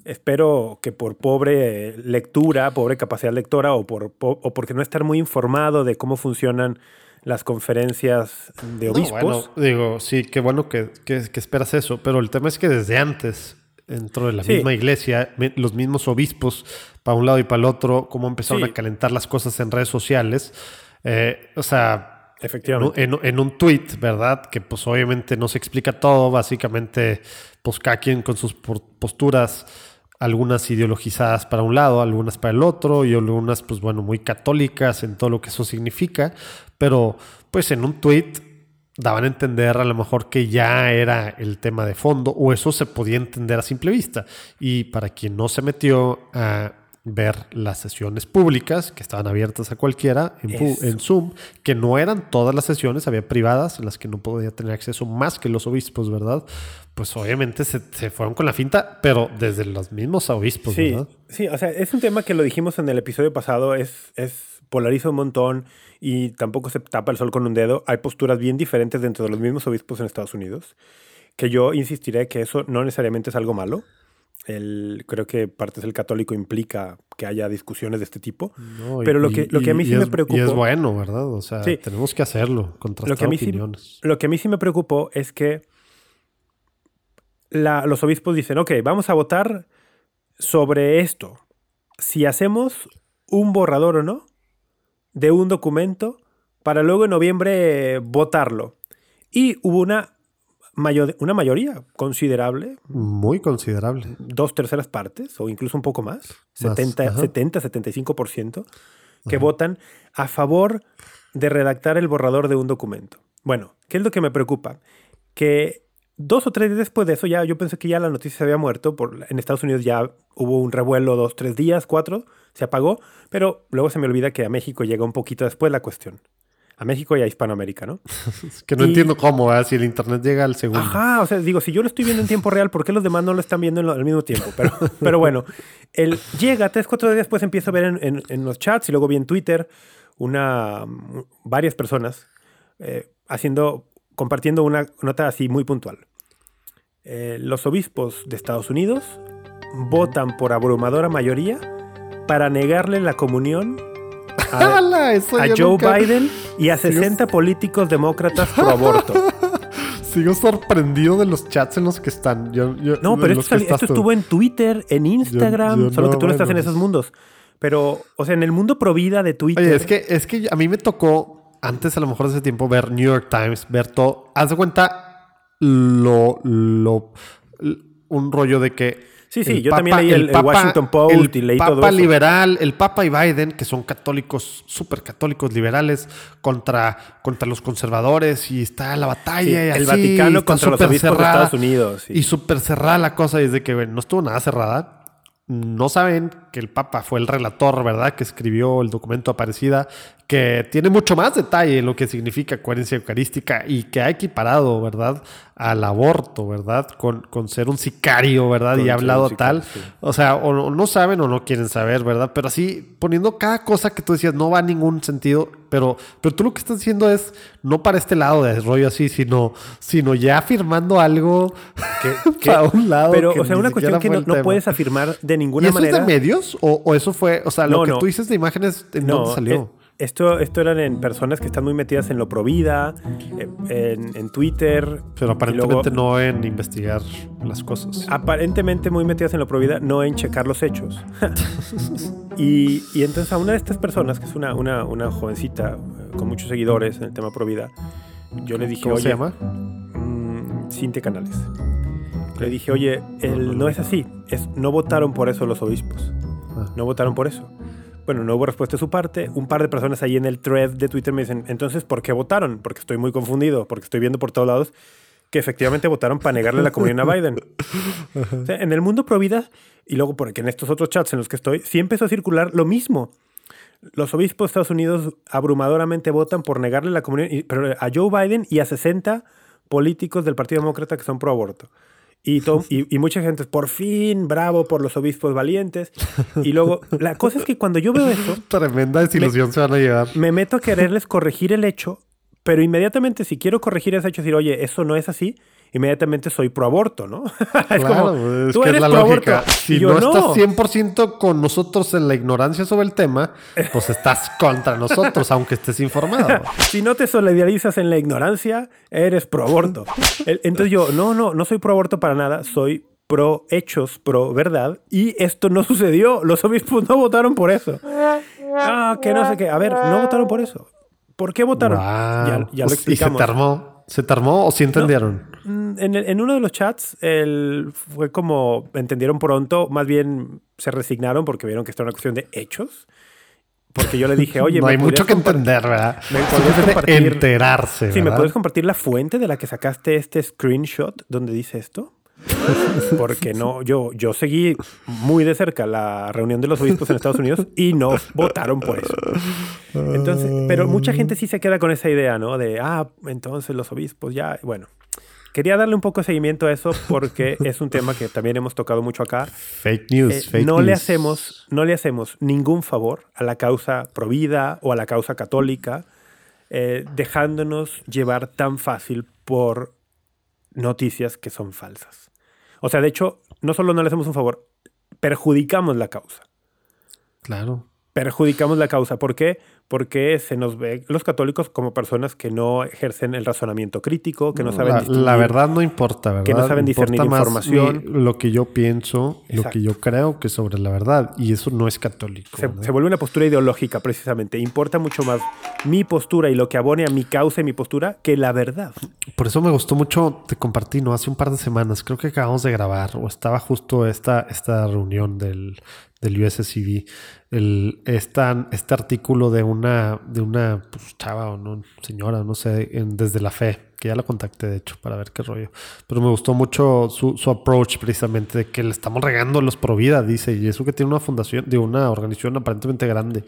Espero que por pobre lectura, pobre capacidad lectora o, por, po- o porque no estar muy informado de cómo funcionan las conferencias de No, obispos. bueno, digo, sí, qué bueno que, que- que esperas eso, pero el tema es que desde antes, dentro de la Sí. misma iglesia, los mismos obispos, para un lado y para el otro, cómo empezaron Sí. a calentar las cosas en redes sociales. Eh, o sea, Efectivamente. en, en un tweet, ¿verdad? Que pues obviamente no se explica todo, básicamente, pues cada quien con sus posturas, algunas ideologizadas para un lado, algunas para el otro, y algunas, pues bueno, muy católicas en todo lo que eso significa, pero pues en un tweet daban a entender a lo mejor que ya era el tema de fondo, o eso se podía entender a simple vista. Y para quien no se metió a ver las sesiones públicas que estaban abiertas a cualquiera en, en Zoom, que no eran todas las sesiones, había privadas en las que no podía tener acceso más que los obispos, ¿verdad? Pues obviamente se, se fueron con la finta, pero desde los mismos obispos, Sí, ¿verdad? sí, o sea, es un tema que lo dijimos en el episodio pasado, es, es polariza un montón y tampoco se tapa el sol con un dedo. Hay posturas bien diferentes dentro de los mismos obispos en Estados Unidos, que yo insistiré que eso no necesariamente es algo malo. El, creo que partes del católico implica que haya discusiones de este tipo. No, y- Pero lo que- lo que a mí y sí me preocupó- Y es bueno, ¿verdad? O sea, Sí. tenemos que hacerlo, contrastar Lo que, a mí sí, opiniones. lo que a mí sí me preocupó es que la- los obispos dicen, ok, vamos a votar sobre esto. Si hacemos un borrador o no de un documento para luego en noviembre votarlo. Y hubo una, mayo- una mayoría considerable, Muy considerable. dos terceras partes o incluso un poco más, Más, 70, ajá. 70 75%, que votan a favor de redactar el borrador de un documento. Bueno, ¿qué es lo que me preocupa? Que dos o tres días después de eso, ya yo pensé que ya la noticia se había muerto. Por, en Estados Unidos ya hubo un revuelo dos, tres días, cuatro, se apagó, pero luego se me olvida que a México llega un poquito después la cuestión. A México y a Hispanoamérica, ¿no? Es que no Y- entiendo cómo, ¿verdad? si el internet llega al segundo. Ajá, o sea, digo, si yo lo estoy viendo en tiempo real, ¿por qué los demás no lo están viendo en lo- al mismo tiempo? Pero, pero bueno, él llega tres, cuatro días después, empiezo a ver en, en- en los chats y luego vi en Twitter una, varias personas eh, haciendo, compartiendo una nota así muy puntual. Eh, los obispos de Estados Unidos votan por abrumadora mayoría para negarle la comunión a, Joe nunca- Biden y a 60 políticos demócratas pro aborto. Sigo sorprendido de los chats en los que están. Yo, yo- No, pero esto, estuvo en Twitter, en Instagram, yo solo que tú no estás en esos mundos. Pero, o sea, en el mundo pro vida de Twitter. Oye, es que, es que a mí me tocó, antes a lo mejor de ese tiempo, ver New York Times, ver todo. Haz de cuenta lo, lo, un rollo de que. Sí, sí, el yo también leí el- el Washington Post y leí Papa todo eso. liberal, el Papa y Biden, que son católicos, súper católicos liberales, contra, contra los conservadores, y está la batalla. Sí, y el así, Vaticano contra los obispos de cerrada. Estados Unidos. sí. Y súper cerrada la cosa, y desde que bueno, no estuvo nada cerrada. No saben que el Papa fue el relator, ¿verdad? Que escribió el documento Aparecida, que tiene mucho más detalle en lo que significa coherencia eucarística y que ha equiparado, ¿verdad? Al aborto, ¿verdad? Con, con ser un sicario, ¿verdad? Con y ha hablado sicario, tal. sí. O sea, o, no- saben o no quieren saber, ¿verdad? Pero así, poniendo cada cosa que tú decías no va a ningún sentido, pero, pero tú lo que estás diciendo es no para este lado de rollo así, sino, sino ya afirmando algo Que- para un lado. pero, que o sea, una cuestión que no, no puedes afirmar de ¿Y ninguna eso manera. es de medios? ¿O, o eso fue, o sea, lo No, que no. tú dices de imágenes, ¿en dónde salió? eh, esto, esto eran en personas que están muy metidas en lo pro vida, eh, en, en Twitter. pero aparentemente luego- no en investigar las cosas. aparentemente muy metidas en lo pro vida, no en checar los hechos. y, y entonces a una de estas personas, que es una, una, una jovencita eh, con muchos seguidores en el tema pro vida, yo le dije, ¿Cómo oye, se llama? mm, Cintia Canales. Le dije, oye, no es así, es, no votaron por eso los obispos, Ah. no votaron por eso. Bueno, no hubo respuesta de su parte. Un par de personas ahí en el thread de Twitter me dicen, entonces, ¿por qué votaron? Porque estoy muy confundido, porque estoy viendo por todos lados que efectivamente votaron para negarle la comunión a Biden. O sea, en el mundo pro vida, y luego porque en estos otros chats en los que estoy, sí empezó a circular lo mismo. Los obispos de Estados Unidos abrumadoramente votan por negarle la comunión, pero a Joe Biden y a 60 políticos del Partido Demócrata que son pro aborto. Y, to- y, y mucha gente, por fin, bravo por los obispos valientes. Y luego, la cosa es que cuando yo veo eso, Tremenda desilusión se van a llevar. me meto a quererles corregir el hecho, pero inmediatamente si quiero corregir ese hecho, decir, oye, eso no es así, inmediatamente soy pro aborto, ¿no? es Claro, como, es tú que es eres la pro lógica. aborto. Si yo, no, no, estás 100% con nosotros en la ignorancia sobre el tema, pues estás contra nosotros, aunque estés informado. si no te solidarizas en la ignorancia, eres pro aborto. Entonces yo, no, no, no soy pro aborto para nada, soy pro hechos, pro verdad, y esto no sucedió. Los obispos no votaron por eso. Ah, que no sé qué. A ver, no votaron por eso. ¿Por qué votaron? Ya, Wow. ya lo Pues, ¿Y se explicamos. te armó? ¿Se te armó o sí entendieron? En, el- en uno de los chats el, fue como entendieron pronto, más bien se resignaron porque vieron que esto era una cuestión de hechos. Porque yo le dije, oye, no ¿me hay mucho que entender, ¿verdad? ¿Me podrías compartir- enterarse, Sí, ¿me ¿verdad? puedes compartir la fuente de la que sacaste este screenshot donde dice esto? Porque no, yo, yo seguí muy de cerca la reunión de los obispos en Estados Unidos y no votaron por eso. Entonces, pero mucha gente sí se queda con esa idea, ¿no? De, ah, entonces los obispos ya, bueno. Quería darle un poco de seguimiento a eso porque es un tema que también hemos tocado mucho acá. Fake news, Eh, fake no le news. hacemos no le hacemos ningún favor a la causa provida o a la causa católica eh, dejándonos llevar tan fácil por noticias que son falsas o sea de hecho no solo no le hacemos un favor perjudicamos la causa Claro. perjudicamos la causa ¿por qué? Porque se nos ve los católicos como personas que no ejercen el razonamiento crítico, que no, saben la, distinguir, la verdad no importa, ¿verdad? que no saben Importa discernir más información. mi- lo que yo pienso, lo que yo creo que sobre la verdad. Y eso no es católico. se vuelve una postura ideológica precisamente. Importa mucho más mi postura y lo que abone a mi causa y mi postura que la verdad. Por eso me gustó mucho, te compartí, ¿no? Hace un par de semanas, creo que acabamos de grabar, o estaba justo esta, esta reunión del, del USCV, el, esta- este artículo de una, de una pues, chava o no, señora, no sé, en- desde la fe, que ya la contacté de hecho para ver qué rollo. Pero me gustó mucho su, su approach precisamente de que le estamos regando los pro vida, dice, y eso que tiene una fundación, de una organización aparentemente grande.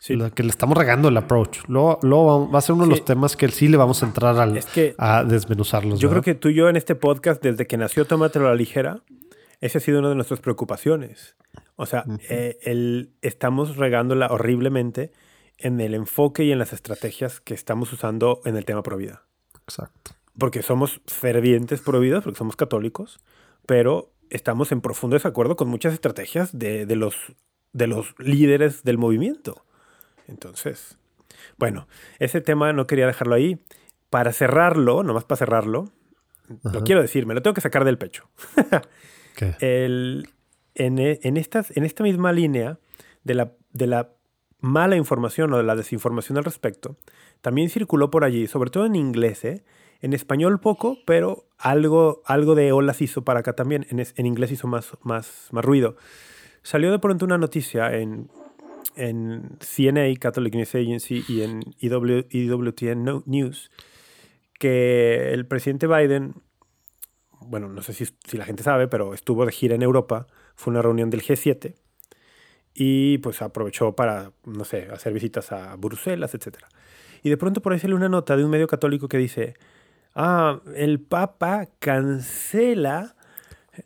Sí. La que le estamos regando el approach. Luego, luego va a ser uno de los temas que sí le vamos a entrar al, Es que a desmenuzarlos. Yo creo ¿verdad? que tú y yo en este podcast, desde que nació Tómatelo a la ligera, esa ha sido una de nuestras preocupaciones. O sea, eh, el- estamos regándola horriblemente en el enfoque y en las estrategias que estamos usando en el tema pro vida. Exacto. Porque somos fervientes pro vida, porque somos católicos, pero estamos en profundo desacuerdo con muchas estrategias de, de los, de los líderes del movimiento. Entonces, bueno, ese tema no quería dejarlo ahí. Para cerrarlo, nomás para cerrarlo, lo quiero decir, me lo tengo que sacar del pecho. E- en esta misma línea de la, mala información o de la desinformación al respecto, también circuló por allí, sobre todo en inglés, ¿eh? en español poco, pero algo, algo de olas hizo para acá también, en, inglés hizo más, más, más ruido. Salió de pronto una noticia en, en CNA, Catholic News Agency, y en EW, News, que el presidente Biden bueno, no sé si, si la gente sabe, pero estuvo de gira en Europa, fue una reunión del G7 y pues aprovechó para, no sé, hacer visitas a Bruselas, etc. Y de pronto por ahí sale una nota de un medio católico que dice, ah, el Papa cancela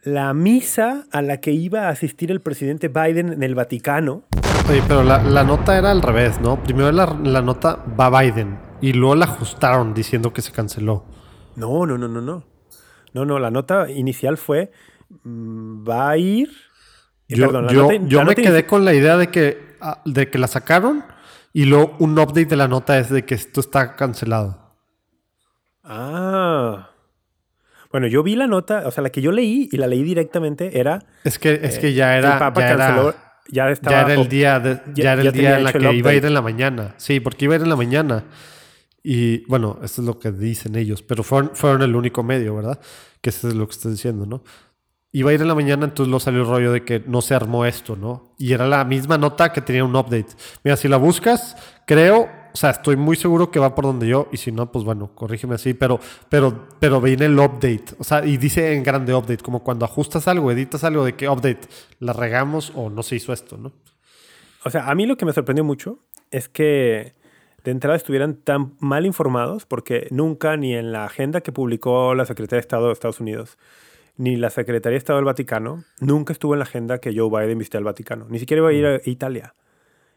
la misa a la que iba a asistir el presidente Biden en el Vaticano. Oye, pero la, la nota era al revés, ¿no? Primero la, la nota va Biden y luego la ajustaron diciendo que se canceló. No, no, no, no, no. No, no, la nota inicial fue, mm, va a ir... eh, Yo, perdón, la yo, nota- yo la me nota quedé con la idea de que, ah, de que la sacaron y luego un update de la nota es de que esto está cancelado. Ah. Bueno, yo vi la nota, o sea, la que yo leí y la leí directamente era Es que, es Eh, que ya era, el Papa ya era- ya estaba ya era el día, de- ya, ya- era el día en la que el iba a ir en la mañana. Sí, porque iba a ir en la mañana. Y bueno, esto es lo que dicen ellos, pero fueron, fueron el único medio, ¿verdad? Que eso es lo que estoy diciendo, ¿no? Iba a ir en la mañana, entonces lo salió el rollo de que no se armó esto, ¿no? Y era la misma nota que tenía un update. Mira, si la buscas, creo, o sea, estoy muy seguro que va por donde yo, y si no, pues bueno, corrígeme así, pero, pero, pero viene el update, o sea, y dice en grande update, como cuando ajustas algo, editas algo de que update, la regamos o no se hizo esto, ¿no? O sea, a mí lo que me sorprendió mucho es que de entrada estuvieran tan mal informados porque nunca ni en la agenda que publicó la Secretaría de Estado de Estados Unidos ni la Secretaría de Estado del Vaticano nunca estuvo en la agenda que Joe Biden visitara el Vaticano. Ni siquiera iba a ir a Italia.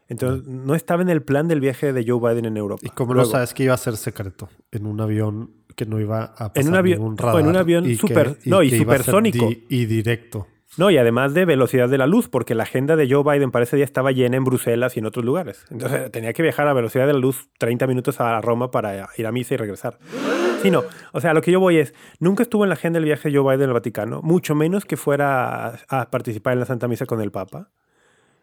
Entonces, no estaba en el plan del viaje de Joe Biden en Europa. ¿Y cómo Luego, lo sabes que iba a ser secreto? En un avión que no iba a pasar En un avión- ningún o radar. en un avión super- no, y supersónico. di- y directo. No, y además de velocidad de la luz, porque la agenda de Joe Biden para ese día estaba llena en Bruselas y en otros lugares. Entonces tenía que viajar a velocidad de la luz 30 minutos a Roma para ir a misa y regresar. Sí, no. O sea, lo que yo voy es, nunca estuvo en la agenda el viaje de Joe Biden al Vaticano, mucho menos que fuera a, participar en la Santa Misa con el Papa.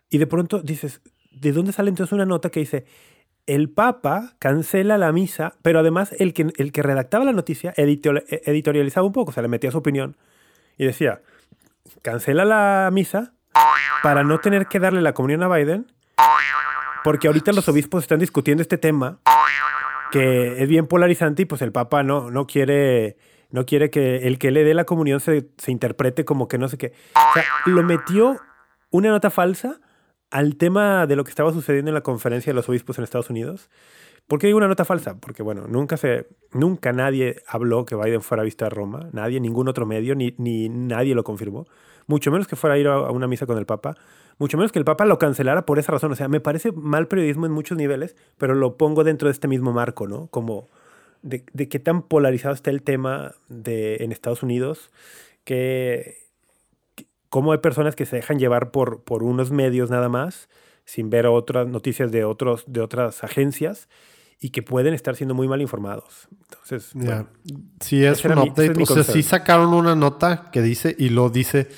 Y de pronto dices, ¿de dónde sale entonces una nota que dice, el Papa cancela la misa, pero además el que, el que redactaba la noticia editorial- editorializaba un poco, o sea, le metía su opinión y decía, cancela la misa para no tener que darle la comunión a Biden, porque ahorita los obispos están discutiendo este tema que es bien polarizante y pues el Papa no, no quiere no quiere que el que le dé la comunión se, se interprete como que no sé qué. O sea, lo metió una nota falsa al tema de lo que estaba sucediendo en la conferencia de los obispos en Estados Unidos. ¿Por qué digo una nota falsa? Porque, bueno, nunca, se, nunca nadie habló que Biden fuera a visitar Roma, nadie, ningún otro medio, ni, ni nadie lo confirmó. Mucho menos que fuera a ir a una misa con el Papa, mucho menos que el Papa lo cancelara por esa razón. O sea, me parece mal periodismo en muchos niveles, pero lo pongo dentro de este mismo marco, ¿no? Como de, de qué tan polarizado está el tema de, en Estados Unidos, que, que- cómo hay personas que se dejan llevar por, por unos medios nada más, sin ver otras noticias de, otros, de otras agencias y que pueden estar siendo muy mal informados. Entonces, yeah. sí es un update. o sea, sí sacaron una nota que dice y lo dice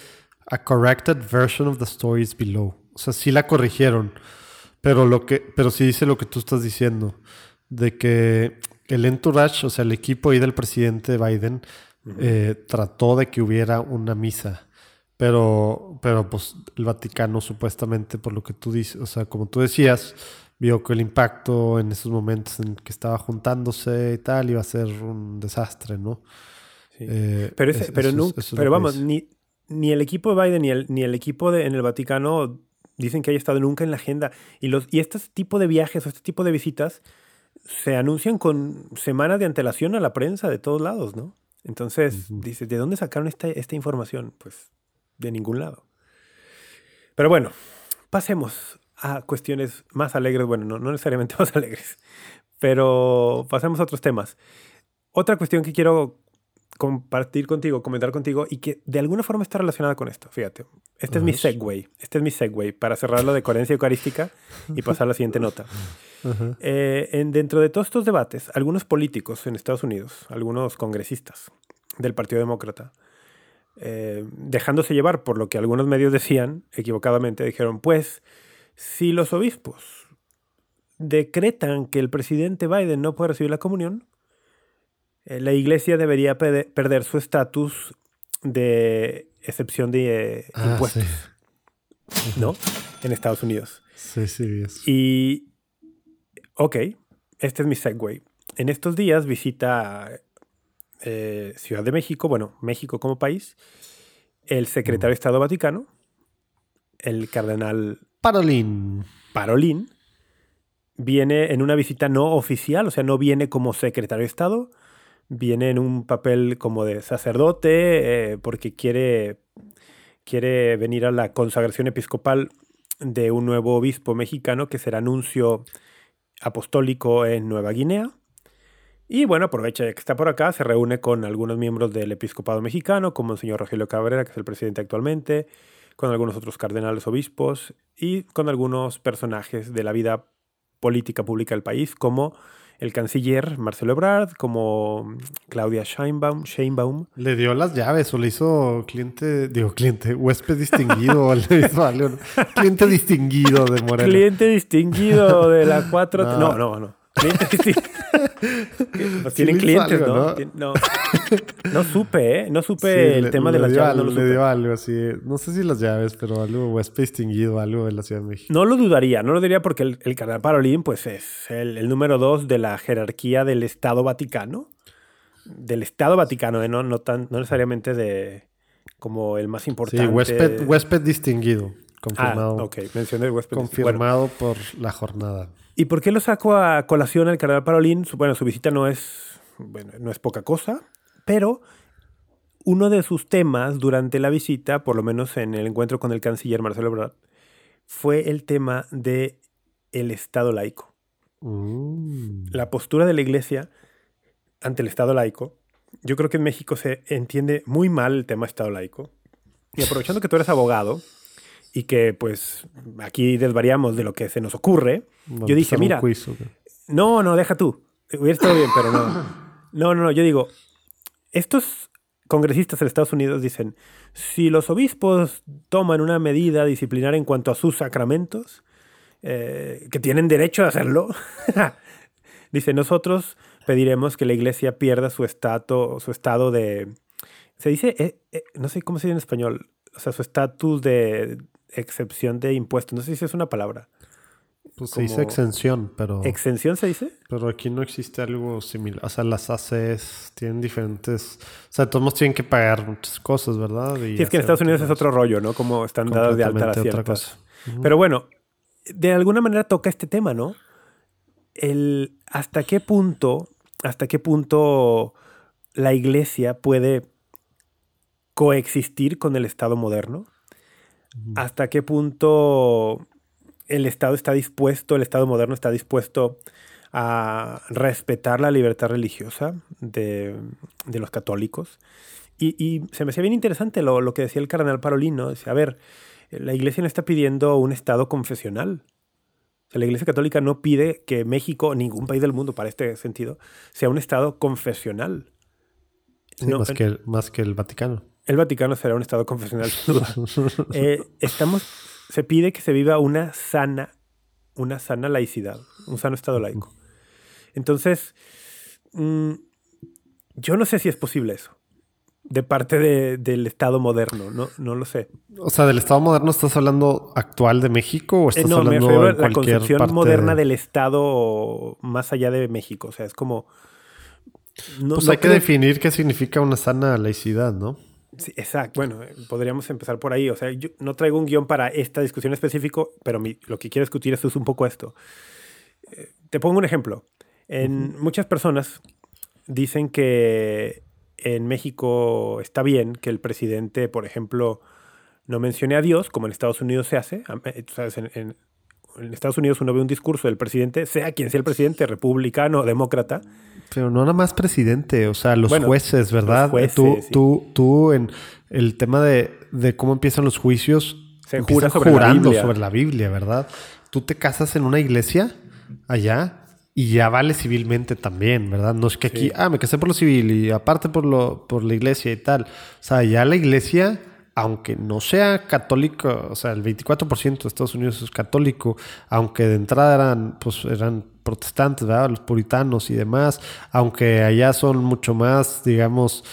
a corrected version of the stories below. O sea, sí la corrigieron, pero lo que, pero sí dice lo que tú estás diciendo de que el entourage, o sea, el equipo ahí del presidente Biden eh, trató de que hubiera una misa. Pero, pero pues el Vaticano supuestamente, por lo que tú dices, o sea, como tú decías, vio que el impacto en esos momentos en que estaba juntándose y tal iba a ser un desastre, ¿no? Eh, pero, pero, pero vamos, ni, ni el equipo de Biden ni el, ni el equipo de, en el Vaticano dicen que haya estado nunca en la agenda. Y, los, y este tipo de viajes o este tipo de visitas se anuncian con semanas de antelación a la prensa de todos lados, ¿no? Entonces, dice, ¿de dónde sacaron esta, esta información? Pues de ningún lado. Pero bueno, pasemos a cuestiones más alegres, bueno, no, necesariamente más alegres, pero pasemos a otros temas. Otra cuestión que quiero compartir contigo, comentar contigo y que de alguna forma está relacionada con esto, fíjate. Este es mi segue, este es mi segue para cerrar lo de coherencia eucarística y pasar a la siguiente nota. Eh, en, dentro de todos estos debates, algunos políticos en Estados Unidos, algunos congresistas del Partido Demócrata, eh, dejándose llevar por lo que algunos medios decían, equivocadamente, dijeron, pues, si los obispos decretan que el presidente Biden no puede recibir la comunión, la iglesia debería perder su estatus de excepción de ah, impuestos. ¿No? En Estados Unidos. Sí, sí. Y, ok, este es mi segue. En estos días visita eh, Ciudad de México, bueno, México como país, el secretario de Estado Vaticano, el cardenal Parolín. Parolín viene en una visita no oficial, o sea, no viene como secretario de Estado, viene en un papel como de sacerdote, eh, porque quiere, quiere venir a la consagración episcopal de un nuevo obispo mexicano que será anuncio apostólico en Nueva Guinea. Y bueno, aprovecha que está por acá, se reúne con algunos miembros del episcopado mexicano, como el señor Rogelio Cabrera, que es el presidente actualmente, con algunos otros cardenales obispos y con algunos personajes de la vida política pública del país, como el canciller Marcelo Ebrard, como Claudia Sheinbaum. Sheinbaum. ¿Le dio las llaves o le hizo cliente, digo cliente, huésped distinguido o le hizo algo? Cliente distinguido de Moreno. Cliente distinguido de la 4... no, no. no. Tienen clientes, ¿no? ¿no? ¿no? supe, ¿eh? No supe el tema de las llaves. no le dio algo así. No sé si las llaves, pero algo huésped distinguido, algo de la Ciudad de México. No lo dudaría, no lo diría porque el, el cardenal Parolín, pues es el, número dos de la jerarquía del Estado Vaticano. Del Estado Vaticano, ¿eh? no, no, tan, no necesariamente de como el más importante. Sí, huésped, huésped distinguido. Confirmado. Ah, ok, mencioné el huésped Confirmado por la jornada. ¿Y por qué lo saco a colación al cardenal Parolín? Bueno, su visita no es, bueno, no es poca cosa, pero uno de sus temas durante la visita, por lo menos en el encuentro con el canciller Marcelo Ebrard, fue el tema de el Estado laico. Mm. La postura de la Iglesia ante el Estado laico. Yo creo que en México se entiende muy mal el tema Estado laico. Y aprovechando que tú eres abogado, y que pues aquí desvariamos de lo que se nos ocurre, yo dije, mira, no, no, deja tú, hubiera estado bien, pero no. No, no, no, yo digo, estos congresistas en Estados Unidos dicen, si los obispos toman una medida disciplinaria en cuanto a sus sacramentos, eh, que tienen derecho a hacerlo, dice, nosotros pediremos que la iglesia pierda su, estatus, su estado de... Se dice, eh, eh, no sé cómo se dice en español, o sea, su estatus de excepción de impuestos. No sé si es una palabra. Pues se dice exención, pero... ¿Exención se dice? Pero aquí no existe algo similar. O sea, las ACs tienen diferentes... O sea, todos tienen que pagar muchas cosas, ¿verdad? Y sí, es que en Estados Unidos es otro rollo, ¿no? Como están dadas de alta las ciertas... Pero bueno, de alguna manera toca este tema, ¿no? El hasta qué punto, hasta qué punto la iglesia puede coexistir con el Estado moderno hasta qué punto el Estado está dispuesto, el Estado moderno está dispuesto a respetar la libertad religiosa de, los católicos. Y, se me hacía bien interesante lo, que decía el cardenal Parolino. Decía, a ver, la iglesia no está pidiendo un Estado confesional. La Iglesia Católica no pide que México, ningún país del mundo para este sentido, sea un Estado confesional. Sí, más, que el, más que el Vaticano. El Vaticano será un Estado confesional. Eh, estamos, se pide que se viva una sana, una sana laicidad, un sano Estado laico. Entonces, mm, yo no sé si es posible eso de parte del Estado moderno, no, no lo sé. O sea, del Estado moderno estás hablando actual de México o estás hablando de la concepción moderna del Estado más allá de México, o sea, es como no, pues hay que definir qué significa una sana laicidad, ¿no? Sí, exacto. Bueno, podríamos empezar por ahí. O sea, yo no traigo un guion para esta discusión específico, pero lo que quiero discutir es un poco esto. Eh, te pongo un ejemplo. En muchas personas dicen que en México está bien que el presidente, por ejemplo, no mencione a Dios, como en Estados Unidos se hace. ¿Sabes? En, en, Estados Unidos uno ve un discurso del presidente, sea quien sea el presidente, republicano o demócrata. Pero no nada más presidente, o sea, los jueces, ¿verdad? tú, tú, tú en el tema de, de cómo empiezan los juicios, se jura jurando sobre la Biblia, ¿verdad? Tú te casas en una iglesia allá y ya vale civilmente también, ¿verdad? No es que aquí, ah, me casé por lo civil y aparte por, lo, por la iglesia y tal. O sea, ya la iglesia, aunque no sea católico, o sea, el 24% de Estados Unidos es católico, aunque de entrada eran, pues, eran protestantes, ¿verdad? Los puritanos y demás, aunque allá son mucho más, digamos,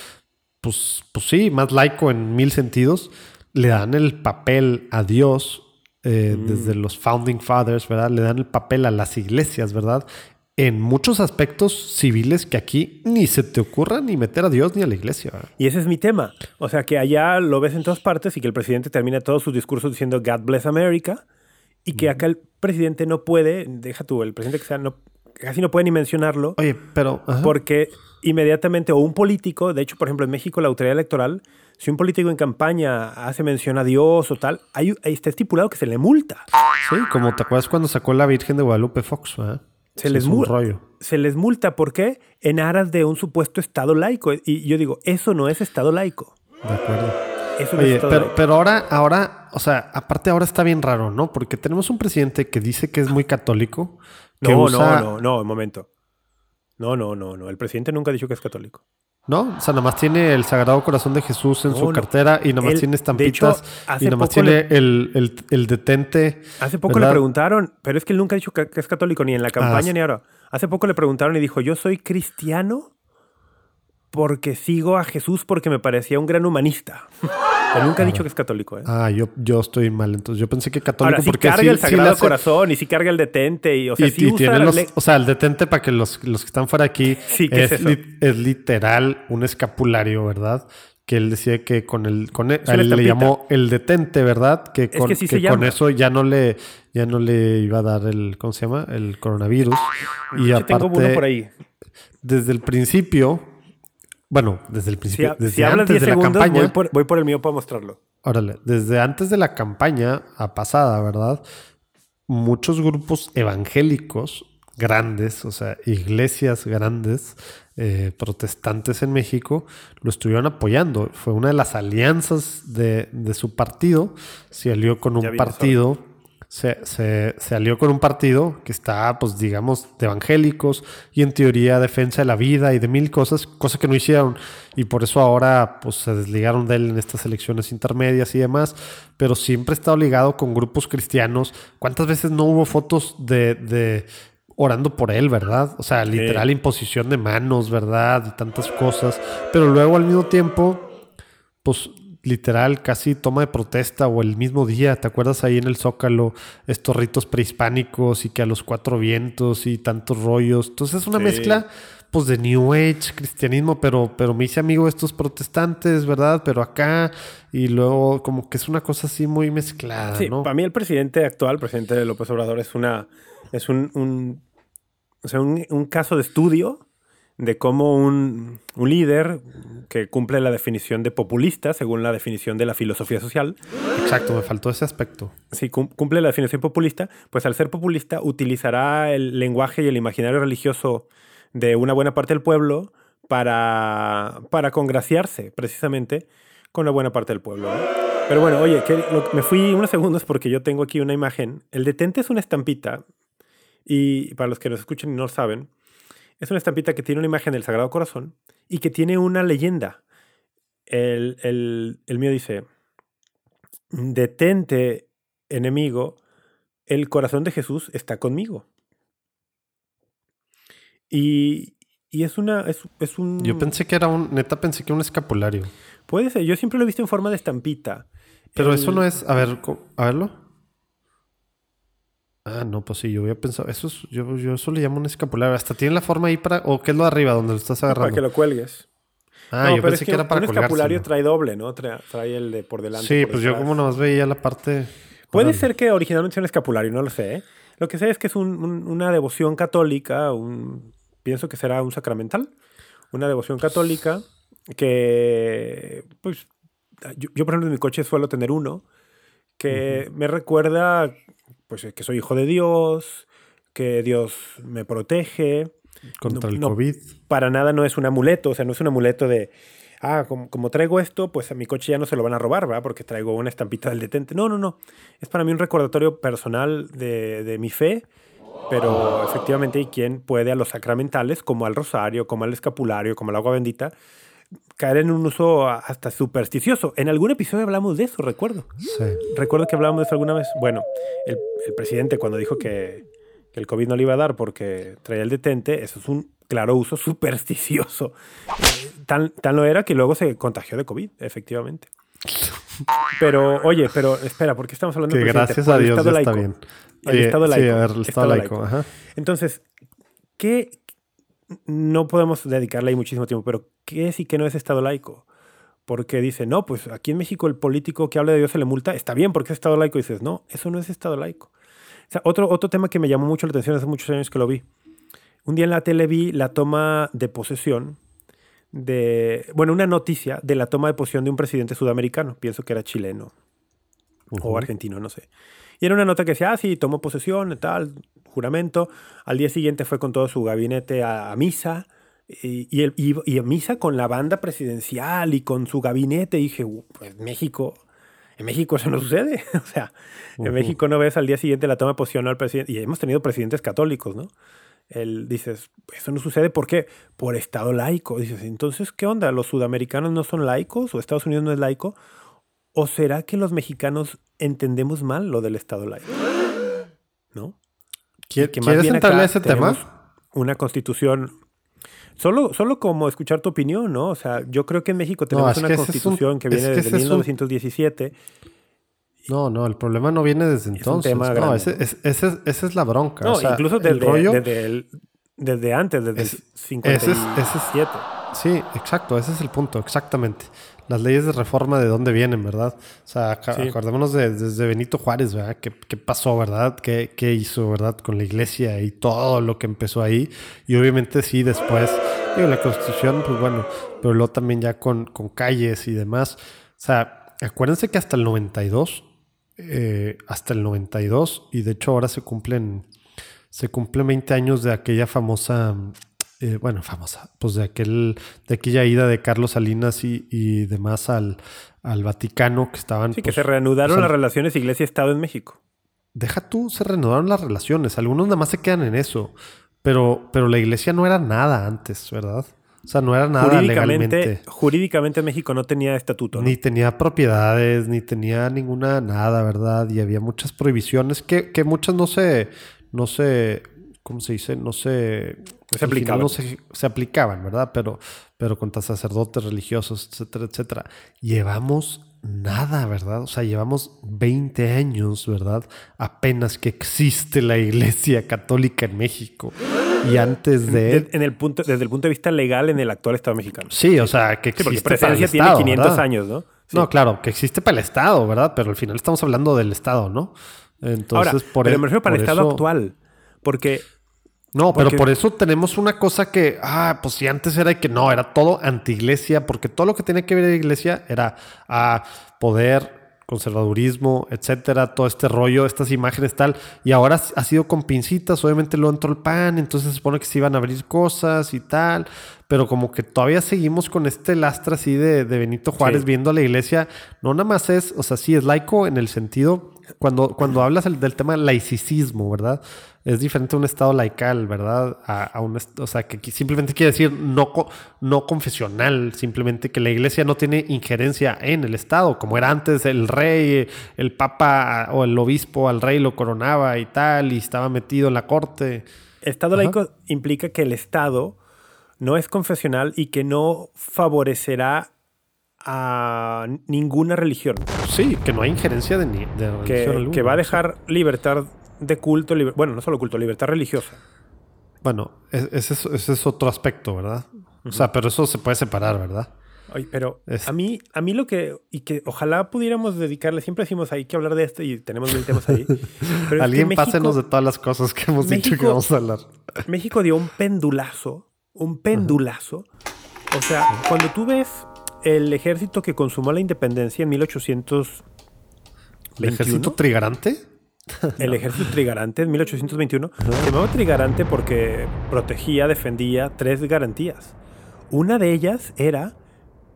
pues, pues sí, más laico en mil sentidos, le dan el papel a Dios eh, mm. desde los founding fathers, ¿verdad? Le dan el papel a las iglesias, ¿verdad? en muchos aspectos civiles que aquí ni se te ocurra ni meter a Dios ni a la iglesia. Y ese es mi tema. O sea, que allá lo ves en todas partes y que el presidente termina todos sus discursos diciendo God bless America y que acá el presidente no puede, deja tú, el presidente que sea, no, casi no puede ni mencionarlo. Oye, pero... Porque inmediatamente, o un político, de hecho, por ejemplo, en México la autoridad electoral, si un político en campaña hace mención a Dios o tal, ahí, está estipulado que se le multa. Sí, como te acuerdas cuando sacó la Virgen de Guadalupe Fox, ¿verdad? Se les, multa, se les multa. ¿Por qué? En aras de un supuesto Estado laico. Y yo digo, eso no es Estado laico. De acuerdo. Eso no es estado pero, pero ahora, ahora, o sea, aparte ahora está bien raro, ¿no? Porque tenemos un presidente que dice que es muy católico. no, no, no, no, un momento. No, no, no, no. El presidente nunca ha dicho que es católico. ¿No? O sea, nada más tiene el Sagrado Corazón de Jesús en su cartera y nada más tiene estampitas y nada más tiene el, el, detente. Hace poco le preguntaron, pero es que él nunca ha dicho que, es católico, ni en la ah, campaña ni ahora. Hace poco le preguntaron y dijo, yo soy cristiano porque sigo a Jesús porque me parecía un gran humanista. Pero nunca ha dicho que es católico. ¿eh? Ah, yo, yo estoy mal. Entonces yo pensé que católico Ahora, si carga el Sagrado Corazón y si carga el detente. Y, o sea, tiene los, o sea, el detente para que los, los que están fuera aquí es, es, literal un escapulario, ¿verdad? Que él decía que con el con él, le llamó el detente, ¿verdad? Que con, que con eso ya no le ya no le iba a dar el ¿cómo se llama? el coronavirus. y aparte tengo uno por ahí. Desde el principio bueno, desde el principio. Si, desde antes de la campaña. Voy por, el mío para mostrarlo. Órale, desde antes de la campaña a pasada, ¿verdad? Muchos grupos evangélicos grandes, o sea, iglesias grandes, eh, protestantes en México, lo estuvieron apoyando. Fue una de las alianzas de, de su partido. Se alió con un partido se, se, alió con un partido que está, pues digamos, de evangélicos y en teoría defensa de la vida y de mil cosas, cosas que no hicieron. Y por eso ahora pues se desligaron de él en estas elecciones intermedias y demás. Pero siempre está ligado con grupos cristianos. ¿Cuántas veces no hubo fotos de, de orando por él, verdad? O sea, literal imposición de manos, ¿verdad? Y tantas cosas. Pero luego al mismo tiempo, pues literal casi toma de protesta o el mismo día, ¿te acuerdas ahí en el Zócalo? Estos ritos prehispánicos y que a los cuatro vientos y tantos rollos. Entonces es una mezcla pues de New Age, cristianismo, pero, pero me hice amigo de estos protestantes, ¿verdad? Pero acá y luego como que es una cosa así muy mezclada, sí, Para mí el presidente actual, presidente de López Obrador, es una, es un, un o sea, un, un caso de estudio de cómo un, líder que cumple la definición de populista, según la definición de la filosofía social. Exacto, me faltó ese aspecto. Si cumple la definición populista, pues al ser populista utilizará el lenguaje y el imaginario religioso de una buena parte del pueblo para, para congraciarse precisamente con la buena parte del pueblo. Pero bueno, oye, que me fui unos segundos porque yo tengo aquí una imagen. El detente es una estampita Y para los que nos escuchan y no lo saben, es una estampita que tiene una imagen del Sagrado Corazón y que tiene una leyenda. El, el, el mío dice, detente, enemigo, el corazón de Jesús está conmigo. Y, y es una. Es, es, un. Yo pensé que era un. Neta, pensé que era un escapulario. Puede ser. Yo siempre lo he visto en forma de estampita. Pero El- eso no es. A ver, a verlo. Ah, no, pues sí, yo había pensado. Eso es, yo, yo eso le llamo un escapulario. Hasta tiene la forma ahí para. ¿O qué es lo de arriba donde lo estás Para agarrando? que lo cuelgues. Ah, No, yo pensé es que, era para un escapulario trae doble, ¿no? Trae, trae el de por delante. Sí, por pues yo como nomás veía la parte. Puede ser que originalmente sea un escapulario, no lo sé. ¿eh? Lo que sé es que es un- un- una devoción católica, un, pienso que será un sacramental, una devoción católica que, pues, yo, yo, por ejemplo en mi coche suelo tener uno que me recuerda, pues, que soy hijo de Dios, que Dios me protege. Contra no- el no, COVID. Para nada no es un amuleto, o sea, no es un amuleto de, ah, como, como traigo esto, pues a mi coche ya no se lo van a robar, ¿verdad? Porque traigo una estampita del detente. No, no, no. Es para mí un recordatorio personal de, de mi fe, pero efectivamente hay quien puede a los sacramentales, como al rosario, como al escapulario, como al agua bendita, caer en un uso hasta supersticioso. En algún episodio hablamos de eso, recuerdo. Sí. Recuerdo que hablábamos de eso alguna vez. Bueno, el, el presidente cuando dijo que, que el COVID no le iba a dar porque traía el detente, eso es un claro uso supersticioso. Eh, Tan, tan lo era que luego se contagió de COVID, efectivamente. Pero, oye, pero espera, ¿por qué estamos hablando presidente? gracias a el Dios Estado ya está laico. bien. El Estado Sí, laico. a ver, el Estado Estado laico. laico. Ajá. Entonces, ¿qué? No podemos dedicarle ahí muchísimo tiempo, pero ¿qué es y qué no es Estado laico? Porque dice, no, pues aquí en México el político que habla de Dios se le multa, está bien porque es Estado laico. Y dices, no, eso no es Estado laico. O sea, otro, otro tema que me llamó mucho la atención hace muchos años que lo vi. Un día en la tele vi la toma de posesión de, bueno, una noticia de la toma de posesión de un presidente sudamericano. Pienso que era chileno o argentino, no sé. Y era una nota que decía, ah, sí, tomó posesión, tal, juramento. Al día siguiente fue con todo su gabinete a, a misa. Y, y, el- y- y a misa con la banda presidencial y con su gabinete. Y dije, "Uh, pues México, en México eso no sucede. o sea, en. México no ves al día siguiente la toma de posesión al presidente. Y hemos tenido presidentes católicos, ¿no? Él dices, eso no sucede, ¿por qué? Por Estado laico. Dices, entonces, ¿qué onda? ¿Los sudamericanos no son laicos o Estados Unidos no es laico? ¿O será que los mexicanos entendemos mal lo del Estado laico? ¿No? ¿Qui- Que ¿Quieres bien entrarle a ese tema? Una constitución. Solo, solo como escuchar tu opinión, ¿no? O sea, yo creo que en México tenemos es una que es un- constitución que es viene que desde ese es un- 1917. No, no, el problema no viene desde un entonces. tema no, ese, es- es- esa es la bronca. No, o sea, incluso el desde, rollo- desde, el- desde antes, desde Es- el 57. ese es- ese es- Sí, exacto, ese es el punto, exactamente. Las leyes de reforma de dónde vienen, ¿verdad? O sea, Sí. acordémonos de, desde Benito Juárez, ¿verdad? ¿Qué, qué pasó, verdad? ¿Qué, ¿Qué hizo, verdad? Con la iglesia y todo lo que empezó ahí. Y obviamente sí, después, digo, la constitución, pues bueno, pero luego también ya con, con calles y demás. O sea, acuérdense que hasta el 92, eh, hasta el 92, y de hecho ahora se cumplen, se cumplen 20 años de aquella famosa eh, bueno, famosa, pues de aquel, de aquella ida de Carlos Salinas y, y demás al, al Vaticano que estaban. Sí, que pues, se reanudaron o sea, las relaciones Iglesia-Estado en México. Deja tú, se reanudaron las relaciones. Algunos nada más se quedan en eso. Pero, pero la iglesia no era nada antes, ¿verdad? O sea, no era nada jurídicamente, legalmente. jurídicamente México no tenía estatuto. ¿no? Ni tenía propiedades, ni tenía ninguna nada, ¿verdad? Y había muchas prohibiciones que, que muchas no se, no se, ¿cómo se dice? No se, se aplicaban. No se, se aplicaban, ¿verdad? Pero, pero contra sacerdotes religiosos, etcétera, etcétera. Llevamos nada, ¿verdad? O sea, llevamos 20 años, ¿verdad? Apenas que existe la Iglesia Católica en México. Y antes de... De- en el punto, desde el punto de vista legal en el actual Estado mexicano. Sí, o sea, que Sí, porque existe para el presencia tiene Estado, 500 ¿verdad? años, ¿no? Sí. No, claro, que existe para el Estado, ¿verdad? Pero al final estamos hablando del Estado, ¿no? Entonces, Ahora, por pero e- me refiero para el Estado eso- actual. Porque No, pero por eso tenemos una cosa que, ah, pues si antes era que no, era todo anti-iglesia, porque todo lo que tenía que ver la iglesia era a poder, conservadurismo, etcétera, todo este rollo, estas imágenes tal, y ahora ha sido con pincitas, obviamente lo entró el pan, entonces se supone que se iban a abrir cosas y tal, pero como que todavía seguimos con este lastre así de, de Benito Juárez Sí. viendo a la iglesia, no nada más es, o sea, sí es laico en el sentido cuando, cuando hablas del, del tema laicismo, ¿verdad? Es diferente a un estado laical, ¿verdad? A, a un, est- o sea, que simplemente quiere decir no, no confesional, simplemente que la iglesia no tiene injerencia en el estado, como era antes el rey, el papa o el obispo al rey lo coronaba y tal, y estaba metido en la corte. Estado Ajá. laico implica que el Estado no es confesional y que no favorecerá a ninguna religión. Sí, que no hay injerencia de, ni- de religión Que, alguna. que va a dejar libertad de culto, liber- bueno, no solo culto, libertad religiosa. Bueno, es- ese es, ese es otro aspecto, ¿verdad? O sea, pero eso se puede separar, ¿verdad? Oye, pero Es- a mí, a mí lo que, y que ojalá pudiéramos dedicarle, siempre decimos hay que hablar de esto y tenemos mil temas ahí. Pero Alguien México- pásenos de todas las cosas que hemos dicho que vamos a hablar. México dio un pendulazo, un pendulazo. O sea, cuando tú ves el ejército que consumó la independencia en 1800, ¿El ejército trigarante? el ejército trigarante en 1821, se llamaba trigarante porque protegía, defendía tres garantías. Una de ellas era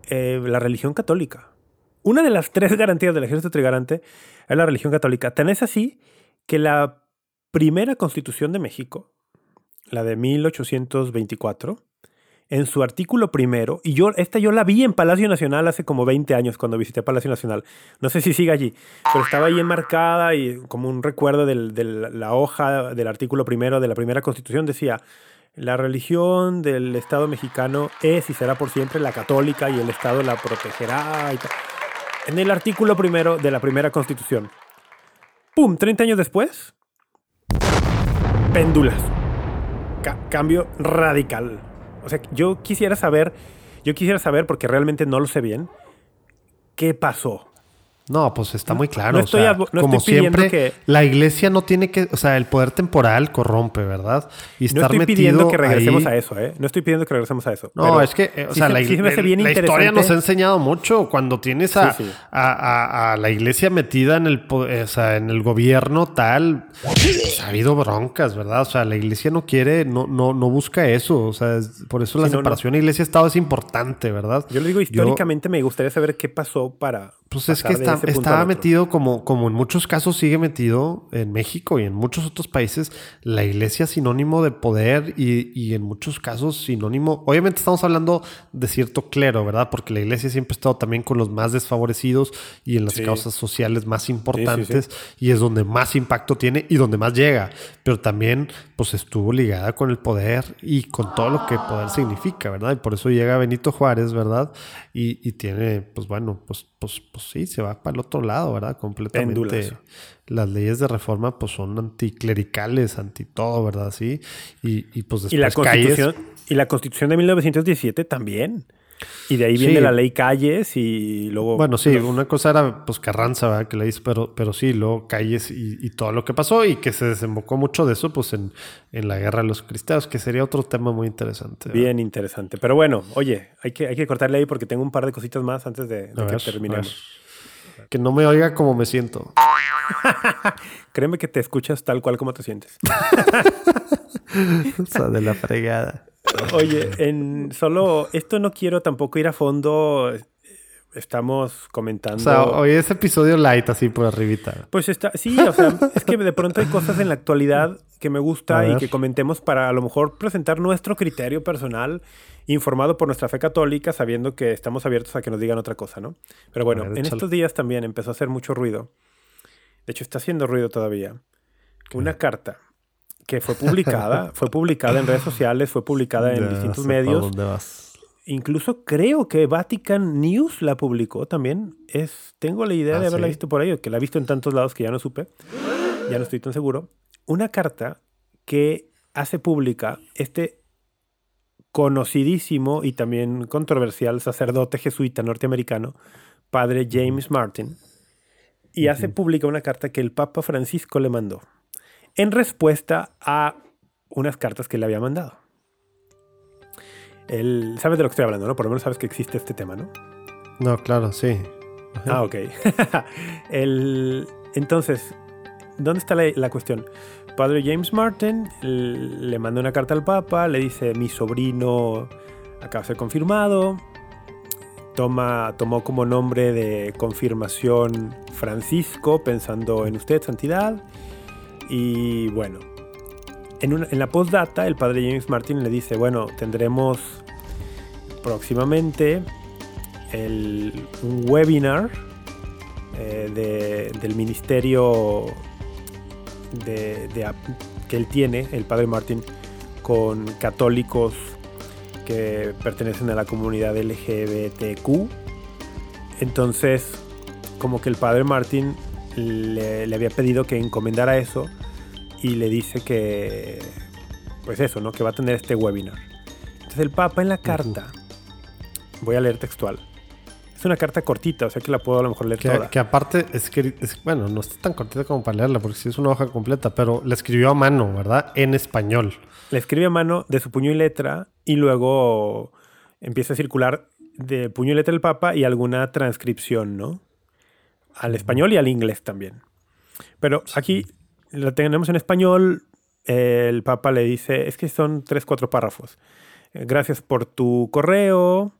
eh, la religión católica. Una de las tres garantías del ejército trigarante era la religión católica. Tan es así que la primera constitución de México, la de 1824, en su artículo primero, y yo, esta yo la vi en Palacio Nacional hace como 20 años cuando visité Palacio Nacional. No sé si sigue allí, pero estaba ahí enmarcada y como un recuerdo de la hoja del artículo primero de la primera constitución decía, la religión del Estado mexicano es y será por siempre la católica y el Estado la protegerá. y. En el artículo primero de la primera constitución. ¡Pum! 30 años después, péndulas. Ca- cambio radical. O sea, yo quisiera saber, yo quisiera saber, porque realmente no lo sé bien, qué pasó. No, pues está muy claro. no o estoy sea, no como estoy siempre, que- la iglesia no tiene que, o sea, el poder temporal corrompe, ¿verdad? Y No estar estoy metido pidiendo que regresemos ahí- a eso, ¿eh? No estoy pidiendo que regresemos a eso. No, pero es que, eh, o sí sea, se- la, sí se bien la historia nos ha enseñado mucho cuando tienes a, Sí, sí. a- a- a la iglesia metida en el, eh, o sea, en el gobierno tal. pues, ha habido broncas, ¿verdad? O sea, la iglesia no quiere, no, no, no busca eso. O sea, es- por eso la no, no. separación iglesia-estado es importante, ¿verdad? Yo lo digo Yo- históricamente, me gustaría saber qué pasó para. Pues es que está- estaba metido como, como en muchos casos sigue metido en México y en muchos otros países la iglesia es sinónimo de poder y, y en muchos casos sinónimo, obviamente estamos hablando de cierto clero, ¿verdad? Porque la iglesia siempre ha estado también con los más desfavorecidos y en las Sí. causas sociales más importantes y es donde más impacto tiene y donde más llega, pero también pues estuvo ligada con el poder y con todo lo que poder significa, ¿verdad? Y por eso llega Benito Juárez, ¿verdad? Y, y tiene, pues bueno, pues, pues, pues sí, se va para el otro lado, ¿verdad? Completamente. Las leyes de reforma pues son anticlericales, anti todo, ¿verdad? Sí. Y, y pues Y la, después calles. constitución, y la constitución de 1917 también. Y de ahí viene Sí. la ley Calles y luego. Bueno, sí, los- una cosa era pues Carranza, ¿verdad? Que la hizo, pero, pero sí, luego calles y, y todo lo que pasó y que se desembocó mucho de eso pues en, en la guerra de los cristianos, que sería otro tema muy interesante. ¿verdad? Bien interesante. Pero bueno, oye, hay que, hay que cortarle ahí porque tengo un par de cositas más antes de, de que ver, terminemos. Que no me oiga como me siento. Créeme que te escuchas tal cual como te sientes. O sea, de la fregada. Oye, en solo esto no quiero tampoco ir a fondo. Estamos comentando. O sea, hoy es episodio light así por arribita. Pues está, sí, o sea, es que de pronto hay cosas en la actualidad que me gusta y que comentemos para a lo mejor presentar nuestro criterio personal informado por nuestra fe católica, sabiendo que estamos abiertos a que nos digan otra cosa, ¿no? Pero bueno, ver, en estos días también empezó a hacer mucho ruido. De hecho, está haciendo ruido todavía. Una carta que fue publicada, fue publicada en redes sociales, fue publicada en Ya distintos medios. dónde vas. Incluso creo que Vatican News la publicó también. Es, tengo la idea Ah, de haberla ¿sí? visto por ahí, o que la he visto en tantos lados que ya no supe. Ya no estoy tan seguro. Una carta que hace pública este conocidísimo y también controversial sacerdote jesuita norteamericano, padre James Martin, y hace pública una carta que el Papa Francisco le mandó en respuesta a unas cartas que le había mandado. Él, sabes de lo que estoy hablando, ¿no? Por lo menos sabes que existe este tema, ¿no? No, claro, sí. Ah, ok. El- entonces, ¿dónde está la, la cuestión? Padre James Martin le manda una carta al Papa, le dice, mi sobrino acaba de ser confirmado, toma, tomó como nombre de confirmación Francisco, pensando en usted, santidad. Y bueno, en, la postdata, el padre James Martin le dice, bueno, tendremos próximamente el, un webinar eh, de- del ministerio que él tiene, el padre Martin, con católicos que pertenecen a la comunidad LGBTQ. Entonces, como que el padre Martin le, le había pedido que encomendara eso y le dice que, pues eso, ¿no? Que va a tener este webinar. Entonces el Papa en la carta, voy a leer textual. Es una carta cortita, o sea que la puedo a lo mejor leer Que, toda. que aparte, es que, es- bueno, no está tan cortita como para leerla, porque sí es una hoja completa, pero la escribió a mano, ¿verdad? En español. Le escribe a mano de su puño y letra y luego empieza a circular de puño y letra el Papa y alguna transcripción, ¿no? Al español y al inglés también. Pero aquí la tenemos en español. eh, el Papa le dice, es que son tres, cuatro párrafos. Eh, Gracias por tu correo.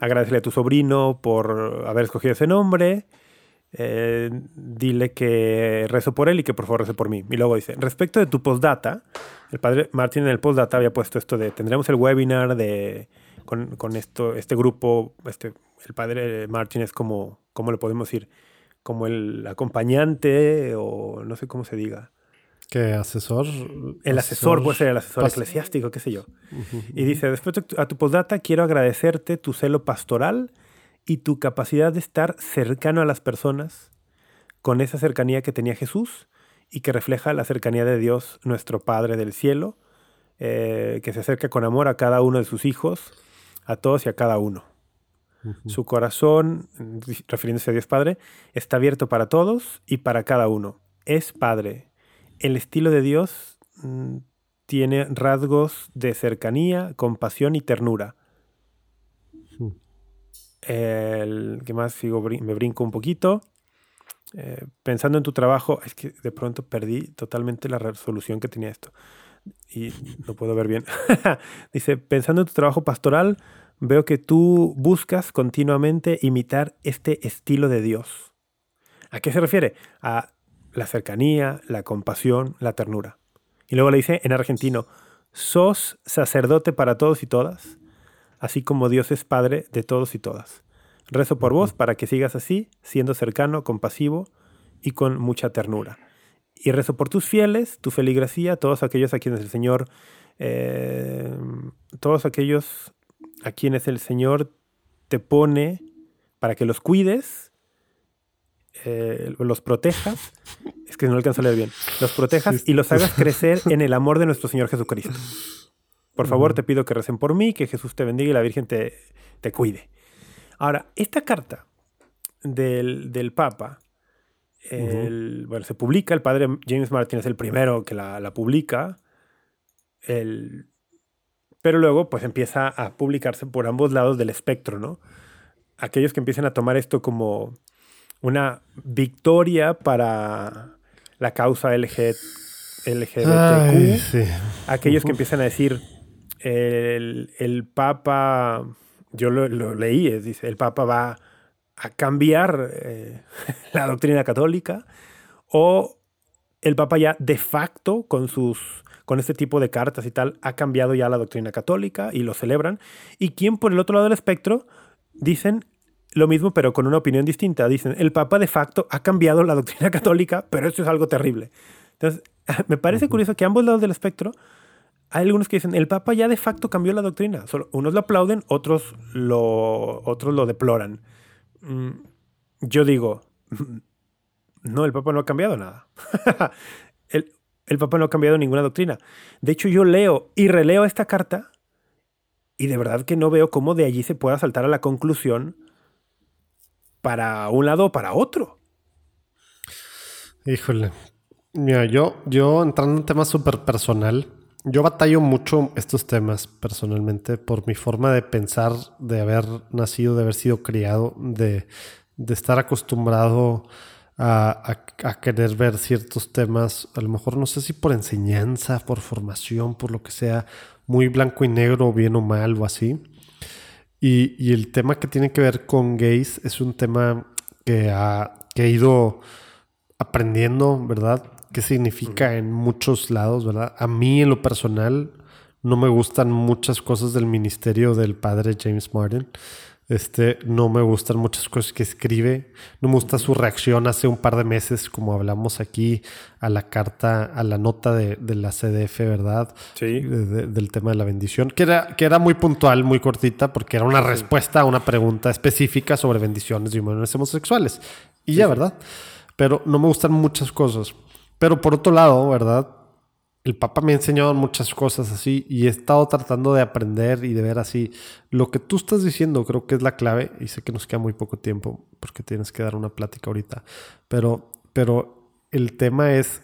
Agradecele a tu sobrino por haber escogido ese nombre. eh, dile que rezo por él y que por favor rece por mí. Y luego dice, respecto de tu postdata, el padre Martín en el postdata había puesto esto de, tendremos el webinar de, con, con esto, este grupo, este, el padre Martín es como, ¿cómo le podemos decir? Como el acompañante o no sé cómo se diga. Que asesor. El asesor, puede ser el asesor eclesiástico, qué sé yo. Y dice, después de tu- a tu postdata quiero agradecerte tu celo pastoral y tu capacidad de estar cercano a las personas con esa cercanía que tenía Jesús y que refleja la cercanía de Dios, nuestro Padre del cielo, eh, que se acerca con amor a cada uno de sus hijos, a todos y a cada uno. Su corazón, refiriéndose a Dios Padre, está abierto para todos y para cada uno. Es Padre. El estilo de Dios mm, tiene rasgos de cercanía, compasión y ternura. El que más sigo, brin- me brinco un poquito. Eh, pensando en tu trabajo, es que de pronto perdí totalmente la resolución que tenía esto. Y no puedo ver bien. Dice, pensando en tu trabajo pastoral, veo que tú buscas continuamente imitar este estilo de Dios. ¿A qué se refiere? A la cercanía, la compasión, la ternura. Y luego le dice en argentino, sos sacerdote para todos y todas, así como Dios es Padre de todos y todas. Rezo por vos para que sigas así, siendo cercano, compasivo y con mucha ternura. Y rezo por tus fieles, tu feligresía, todos aquellos a quienes el Señor, eh, todos aquellos a quienes el Señor te pone para que los cuides, eh, los protejas, es que no alcanzo a leer bien, los protejas y los hagas crecer en el amor de nuestro Señor Jesucristo. Por favor, te pido que recen por mí, que Jesús te bendiga y la Virgen te, te cuide. Ahora, esta carta del, del Papa, el- bueno, se publica, el padre James Martin es el primero que la, la publica, el- pero luego pues empieza a publicarse por ambos lados del espectro, ¿no? Aquellos que empiezan a tomar esto como una victoria para la causa LG, LGBTQ, Ay, sí. aquellos que empiezan a decir el, el Papa, yo lo, lo leí, es, dice, el Papa va a cambiar eh, la doctrina católica o el Papa ya de facto con sus con este tipo de cartas y tal ha cambiado ya la doctrina católica y lo celebran y quien por el otro lado del espectro dicen lo mismo pero con una opinión distinta dicen el Papa de facto ha cambiado la doctrina católica pero esto es algo terrible entonces me parece curioso que a ambos lados del espectro hay algunos que dicen el Papa ya de facto cambió la doctrina. Solo unos lo aplauden, otros lo, otros lo deploran. Mm, Yo digo, no, el Papa no ha cambiado nada. El, Papa no ha cambiado ninguna doctrina. De hecho, yo leo y releo esta carta y de verdad que no veo cómo de allí se pueda saltar a la conclusión para un lado o para otro. Híjole. Mira, yo, yo entrando en un tema súper personal, yo batallo mucho estos temas personalmente por mi forma de pensar, de haber nacido, de haber sido criado, de, de estar acostumbrado a- a querer ver ciertos temas, a lo mejor no sé si por enseñanza, por formación, por lo que sea, muy blanco y negro, bien o mal o así. Y, y el tema que tiene que ver con gays es un tema que, ha, que he ido aprendiendo, ¿verdad? ¿Qué significa en muchos lados, ¿verdad? A mí en lo personal no me gustan muchas cosas del ministerio del padre James Martin. Este, no me gustan muchas cosas que escribe. No me gusta su reacción hace un par de meses, como hablamos aquí, a la carta, a la nota de, de la CDF, ¿verdad? Sí. De- de- del tema de la bendición, que era, que era muy puntual, muy cortita, porque era una respuesta a una pregunta específica sobre bendiciones uniones homosexuales. Y ya, ¿verdad? Pero no me gustan muchas cosas. Pero por otro lado, ¿verdad? El Papa me ha enseñado muchas cosas así y he estado tratando de aprender y de ver así. Lo que tú estás diciendo creo que es la clave y sé que nos queda muy poco tiempo porque tienes que dar una plática ahorita. Pero, pero el tema es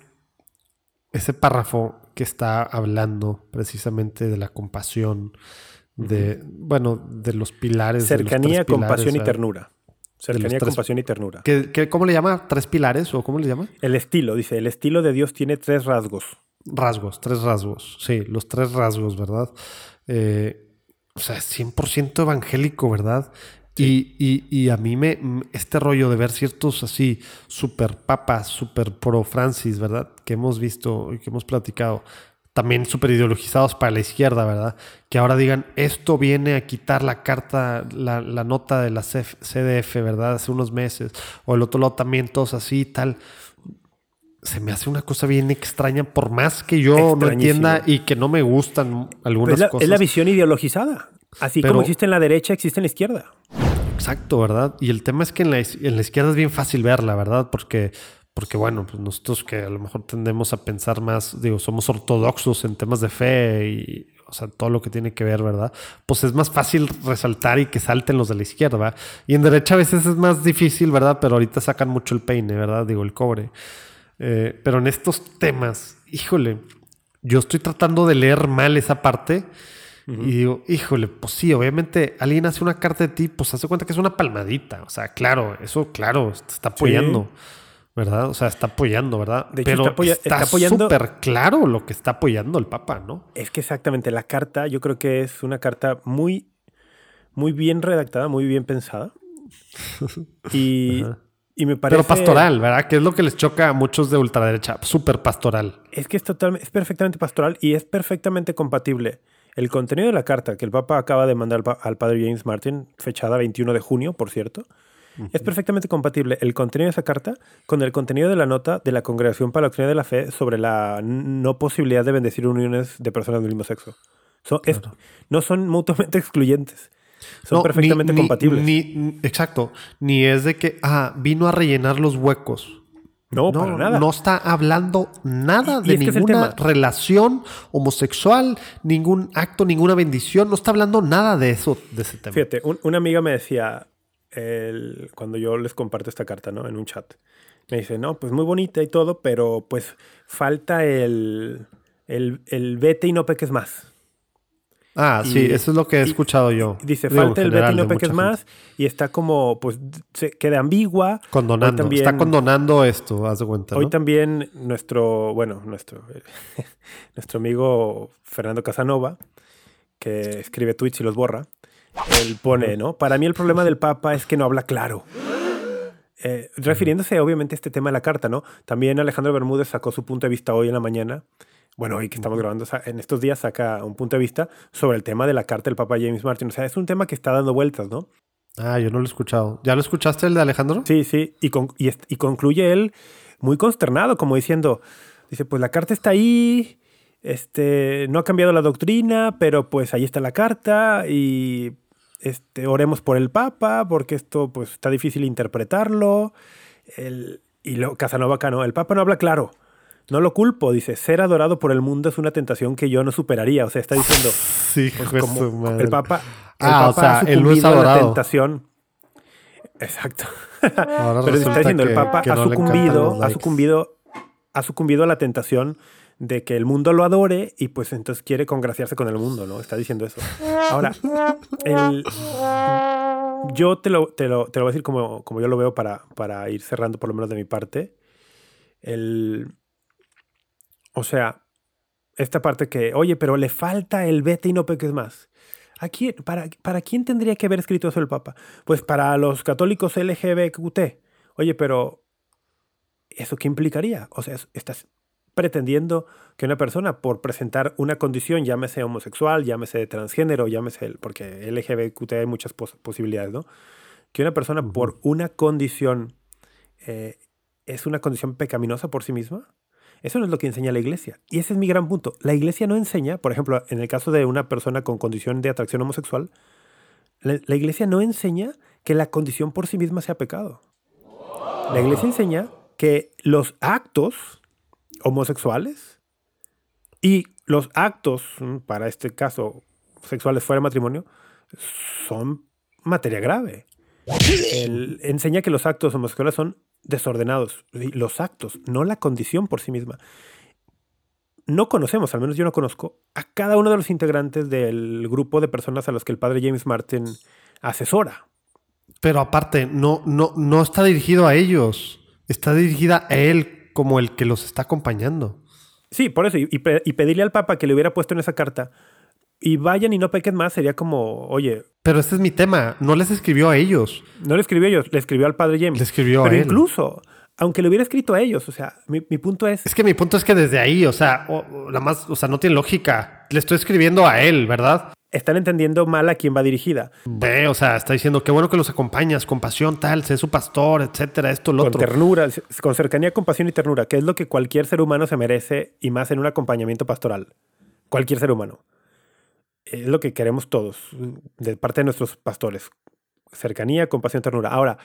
ese párrafo que está hablando precisamente de la compasión, de, bueno, de los pilares. de los Cercanía, pilares, compasión y ternura. Cercanía, tres- compasión y ternura. ¿Qué- qué- cómo le llama? ¿Tres pilares o cómo le llama? El estilo, dice, el estilo de Dios tiene tres rasgos. Rasgos, tres rasgos. Sí, los tres rasgos, ¿verdad? Eh, o sea, 100% evangélico, ¿verdad? Y, y- y a mí me, este rollo de ver ciertos así, super papas, super pro Francis, ¿verdad? Que hemos visto y que hemos platicado, también súper ideologizados para la izquierda, ¿verdad? Que ahora digan, esto viene a quitar la carta, la, la nota de la CF CDF, ¿verdad? Hace unos meses. O el otro lado también, todos así y tal se me hace una cosa bien extraña, por más que yo no entienda y que no me gustan algunas Pues es, la, cosas. es la visión ideologizada. Así Pero- como existe en la derecha, existe en la izquierda. Exacto, ¿verdad? Y el tema es que en la, en la izquierda es bien fácil verla, ¿verdad? Porque, porque bueno, pues nosotros que a lo mejor tendemos a pensar más, digo, somos ortodoxos en temas de fe y, o sea, todo lo que tiene que ver, ¿verdad? Pues es más fácil resaltar y que salten los de la izquierda, ¿verdad? Y en derecha a veces es más difícil, ¿verdad? Pero ahorita sacan mucho el peine, ¿verdad? Digo, el cobre. Eh, pero en estos temas, híjole, yo estoy tratando de leer mal esa parte. Y digo, híjole, pues sí, obviamente alguien hace una carta de ti, pues hace cuenta que es una palmadita. O sea, claro, eso, claro, te está apoyando, ¿verdad? O sea, está apoyando, ¿verdad? De hecho, Pero está apoya- está está apoyando- súper claro lo que está apoyando el Papa, ¿no? Es que exactamente la carta, yo creo que es una carta muy, muy bien redactada, muy bien pensada. Y, Ajá. Y me parece. Pero pastoral, ¿verdad? Que es lo que les choca a muchos de ultraderecha, súper pastoral. Es que es totalmente, es perfectamente pastoral y es perfectamente compatible. El contenido de la carta que el Papa acaba de mandar al, pa- al padre James Martin, fechada 21 de junio, por cierto, es perfectamente compatible el contenido de esa carta con el contenido de la nota de la Congregación para la Doctrina de la Fe sobre la no posibilidad de bendecir uniones de personas del mismo sexo. Son- es- no son mutuamente excluyentes. Son No, perfectamente ni- compatibles. ni- exacto. Ni es de que, ah, vino a rellenar los huecos. no, para nada. No está hablando nada Y- de ninguna relación homosexual, ningún acto, ninguna bendición. No está hablando nada de eso, de ese tema. Fíjate, un- una amiga me decía, el- cuando yo les comparto esta carta, ¿no? En un chat. Me dice, no, pues muy bonita y todo, pero pues falta el, el, el vete y no peques más. Ah, Y- sí, eso es lo que he y- escuchado yo. Dice, Digo, falta el general, vete y no de peques más y está como, pues se queda ambigua. Condonando. también- Está condonando esto, haz de cuenta. Hoy también nuestro, bueno, nuestro, nuestro amigo Fernando Casanova, que escribe tweets y los borra, él pone, ¿no? Para mí el problema del Papa es que no habla claro. Eh, refiriéndose obviamente a este tema de la carta, ¿no? También Alejandro Bermúdez sacó su punto de vista hoy en la mañana. Bueno, hoy que estamos grabando, en estos días saca un punto de vista sobre el tema de la carta del Papa James Martin. O sea, es un tema que está dando vueltas, ¿no? Ah, yo no lo he escuchado. ¿Ya lo escuchaste el de Alejandro? Sí, sí, y, con- y, concluye él muy consternado, como diciendo, dice, pues la carta está ahí, este, no ha cambiado la doctrina, pero pues ahí está la carta y este, oremos por el Papa, porque esto pues está difícil interpretarlo. El, y lo, Casanova acá no, el Papa no habla claro. No lo culpo, dice, ser adorado por el mundo es una tentación que yo no superaría. O sea, está diciendo, Sí, pues, hijo de como su madre. el Papa, el Ah, o Papa sea, ha él no es a la tentación. Exacto. Ahora Pero está diciendo, el que- Papa que ha no sucumbido, ha sucumbido, ha sucumbido a la tentación de que el mundo lo adore y pues entonces quiere congraciarse con el mundo, ¿no? Está diciendo eso. Ahora, el- yo te lo, te, lo, te lo voy a decir como, como yo lo veo para, para ir cerrando por lo menos de mi parte. El, o sea, esta parte que, oye, pero le falta el vete y no peques más. ¿A quién, para, ¿Para quién tendría que haber escrito eso el Papa? Pues para los católicos LGBTQT. Oye, pero ¿eso qué implicaría? O sea, estás pretendiendo que una persona por presentar una condición, llámese homosexual, llámese transgénero, llámese, porque LGBTQT hay muchas posibilidades, ¿no? Que una persona por una condición eh, es una condición pecaminosa por sí misma. Eso no es lo que enseña la iglesia. Y ese es mi gran punto. La iglesia no enseña, por ejemplo, en el caso de una persona con condición de atracción homosexual, la, la iglesia no enseña que la condición por sí misma sea pecado. La iglesia enseña que los actos homosexuales y los actos, mm, para este caso, sexuales fuera de matrimonio, son materia grave. Enseña que los actos homosexuales son desordenados. Los actos, no la condición por sí misma. No conocemos, al menos yo no conozco, a cada uno de los integrantes del grupo de personas a los que el padre James Martin asesora. Pero aparte, no, no, no está dirigido a ellos. Está dirigida a él como el que los está acompañando. Sí, por eso. Y, pedirle al Papa que le hubiera puesto en esa carta y vayan y no pequen más sería como, oye. Pero este es mi tema. No les escribió a ellos. No le escribió a ellos, le escribió al padre James. Le escribió Pero a él. incluso, aunque le hubiera escrito a ellos, o sea, mi, punto es. Es que mi punto es que desde ahí, o sea, la más, o sea, no tiene lógica. Le estoy escribiendo a él, ¿verdad? están entendiendo mal a quién va dirigida. Ve, o sea, está diciendo qué bueno que los acompañas, con pasión, tal, sé su pastor, etcétera, esto, lo otro. Con ternura, con cercanía, compasión y ternura, que es lo que cualquier ser humano se merece y más en un acompañamiento pastoral. Cualquier ser humano. Es lo que queremos todos, de parte de nuestros pastores. Cercanía, compasión, ternura. Ahora,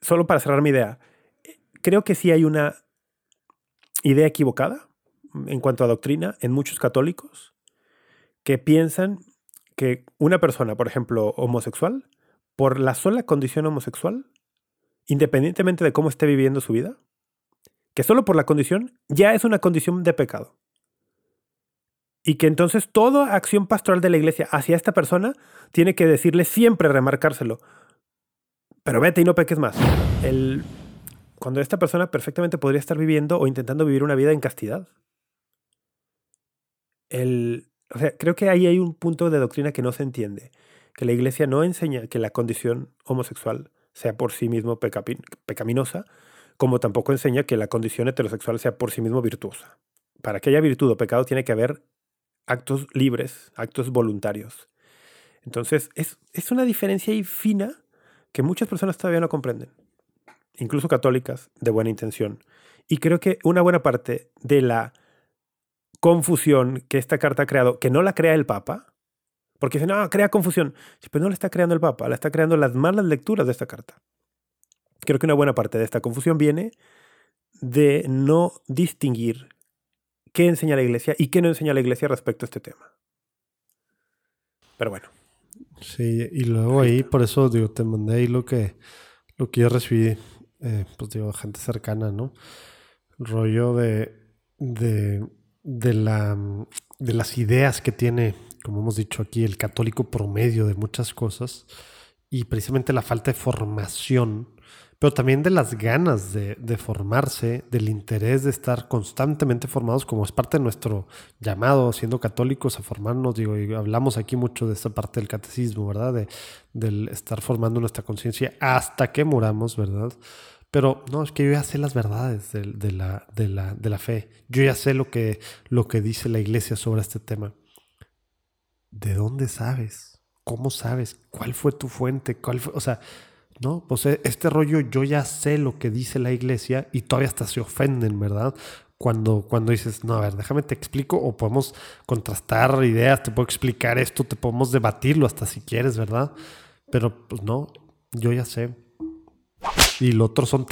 solo para cerrar mi idea, creo que sí hay una idea equivocada en cuanto a doctrina en muchos católicos que piensan que una persona, por ejemplo, homosexual, por la sola condición homosexual, independientemente de cómo esté viviendo su vida, que solo por la condición ya es una condición de pecado. Y que entonces toda acción pastoral de la iglesia hacia esta persona tiene que decirle siempre, remarcárselo. Pero vete y no peques más. El, cuando esta persona perfectamente podría estar viviendo o intentando vivir una vida en castidad. El, creo que ahí hay un punto de doctrina que no se entiende, que la iglesia no enseña que la condición homosexual sea por sí mismo pecaminosa, como tampoco enseña que la condición heterosexual sea por sí mismo virtuosa. Para que haya virtud o pecado tiene que haber actos libres, actos voluntarios. Entonces, es, es una diferencia ahí fina que muchas personas todavía no comprenden, incluso católicas de buena intención. Y creo que una buena parte de la confusión que esta carta ha creado, que no la crea el Papa, porque dice, no, crea confusión. Pues no la está creando el Papa, la está creando las malas lecturas de esta carta. Creo que una buena parte de esta confusión viene de no distinguir qué enseña la iglesia y qué no enseña la iglesia respecto a este tema. Pero bueno. Sí, y luego ahí, por eso digo, te mandé ahí lo que, lo que yo recibí, eh, pues digo, gente cercana, ¿no? Rollo de, de de, la, de las ideas que tiene, como hemos dicho aquí, el católico promedio de muchas cosas y precisamente la falta de formación, pero también de las ganas de, de, formarse, del interés de estar constantemente formados, como es parte de nuestro llamado, siendo católicos, a formarnos. Digo, y hablamos aquí mucho de esta parte del catecismo, ¿verdad? De, del estar formando nuestra conciencia hasta que muramos, ¿verdad? Pero no, es que yo ya sé las verdades de, la, de, la, de la, fe. Yo ya sé lo que, lo que dice la iglesia sobre este tema. ¿De dónde sabes? ¿Cómo sabes? ¿Cuál fue tu fuente? ¿Cuál O sea, no, pues eh, este rollo yo ya sé lo que dice la iglesia y todavía hasta se ofenden, ¿verdad? Cuando, cuando dices, no, a ver, déjame te explico o podemos contrastar ideas, te puedo explicar esto, te podemos debatirlo hasta si quieres, ¿verdad? Pero pues no, yo ya sé. Y lo otro son,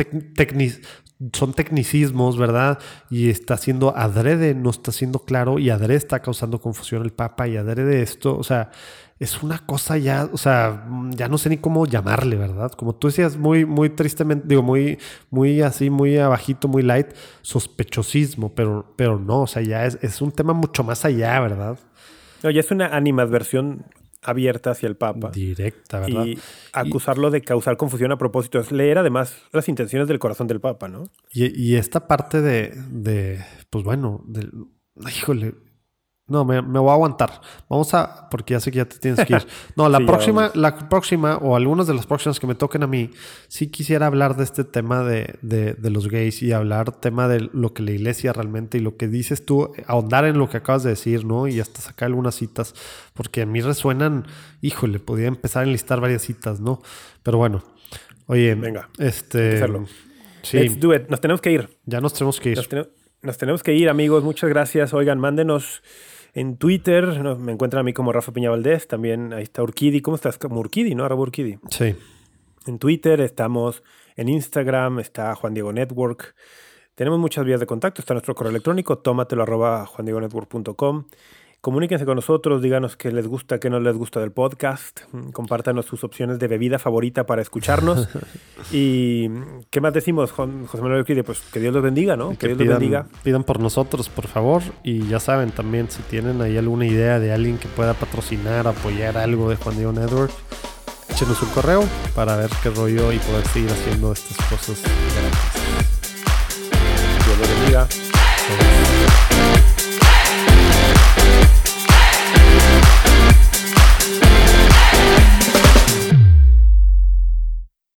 son tecnicismos, ¿verdad? Y está siendo adrede, no está siendo claro, y adrede está causando confusión el Papa, y adrede esto, o sea, es una cosa ya, o sea, ya no sé ni cómo llamarle, ¿verdad? Como tú decías, muy, muy tristemente, digo, muy, muy así, muy abajito, muy light, sospechosismo, pero, pero no, o sea, ya es, es un tema mucho más allá, ¿verdad? No, ya es una animadversión abierta hacia el Papa. Directa, ¿verdad? Y acusarlo de causar confusión a propósito es leer además las intenciones del corazón del Papa, ¿no? Y, esta parte de, de pues bueno, del, híjole, No, me, me, voy a aguantar. Vamos a, porque ya sé que ya te tienes que ir. No, la Sí, próxima, la próxima, o algunas de las próximas que me toquen a mí, sí quisiera hablar de este tema de, de, de los gays y hablar tema de lo que la iglesia realmente y lo que dices tú, ahondar en lo que acabas de decir, ¿no? Y hasta sacar algunas citas, porque a mí resuenan, híjole, podría empezar a enlistar varias citas, ¿no? Pero bueno, oye, Venga, este, sí, Let's do it. Nos tenemos que ir. ya nos tenemos que ir. Nos, nos tenemos que ir, amigos. Muchas gracias. Oigan, mándenos en Twitter. no, me encuentran a mí como Rafa Piña Valdés. También ahí está Urquidi. ¿Cómo estás? Como Urquidi, ¿no? Arroba Urquidi. Sí, En Twitter estamos, en Instagram está Juan Diego Network. Tenemos muchas vías de contacto. Está nuestro correo electrónico, tómatelo arroba juandiegonetwork.com. Comuníquense con nosotros, díganos qué les gusta, qué no les gusta del podcast. Mm, Compártanos sus opciones de bebida favorita para escucharnos. y ¿qué más decimos, José Manuel Urquidi? Pues que Dios los bendiga, ¿no? Que, que Dios los bendiga. pidan por nosotros, por favor. Y ya saben también, si tienen ahí alguna idea de alguien que pueda patrocinar, apoyar algo de Juan Diego Network, échenos un correo para ver qué rollo y poder seguir haciendo estas cosas. Dios los bendiga.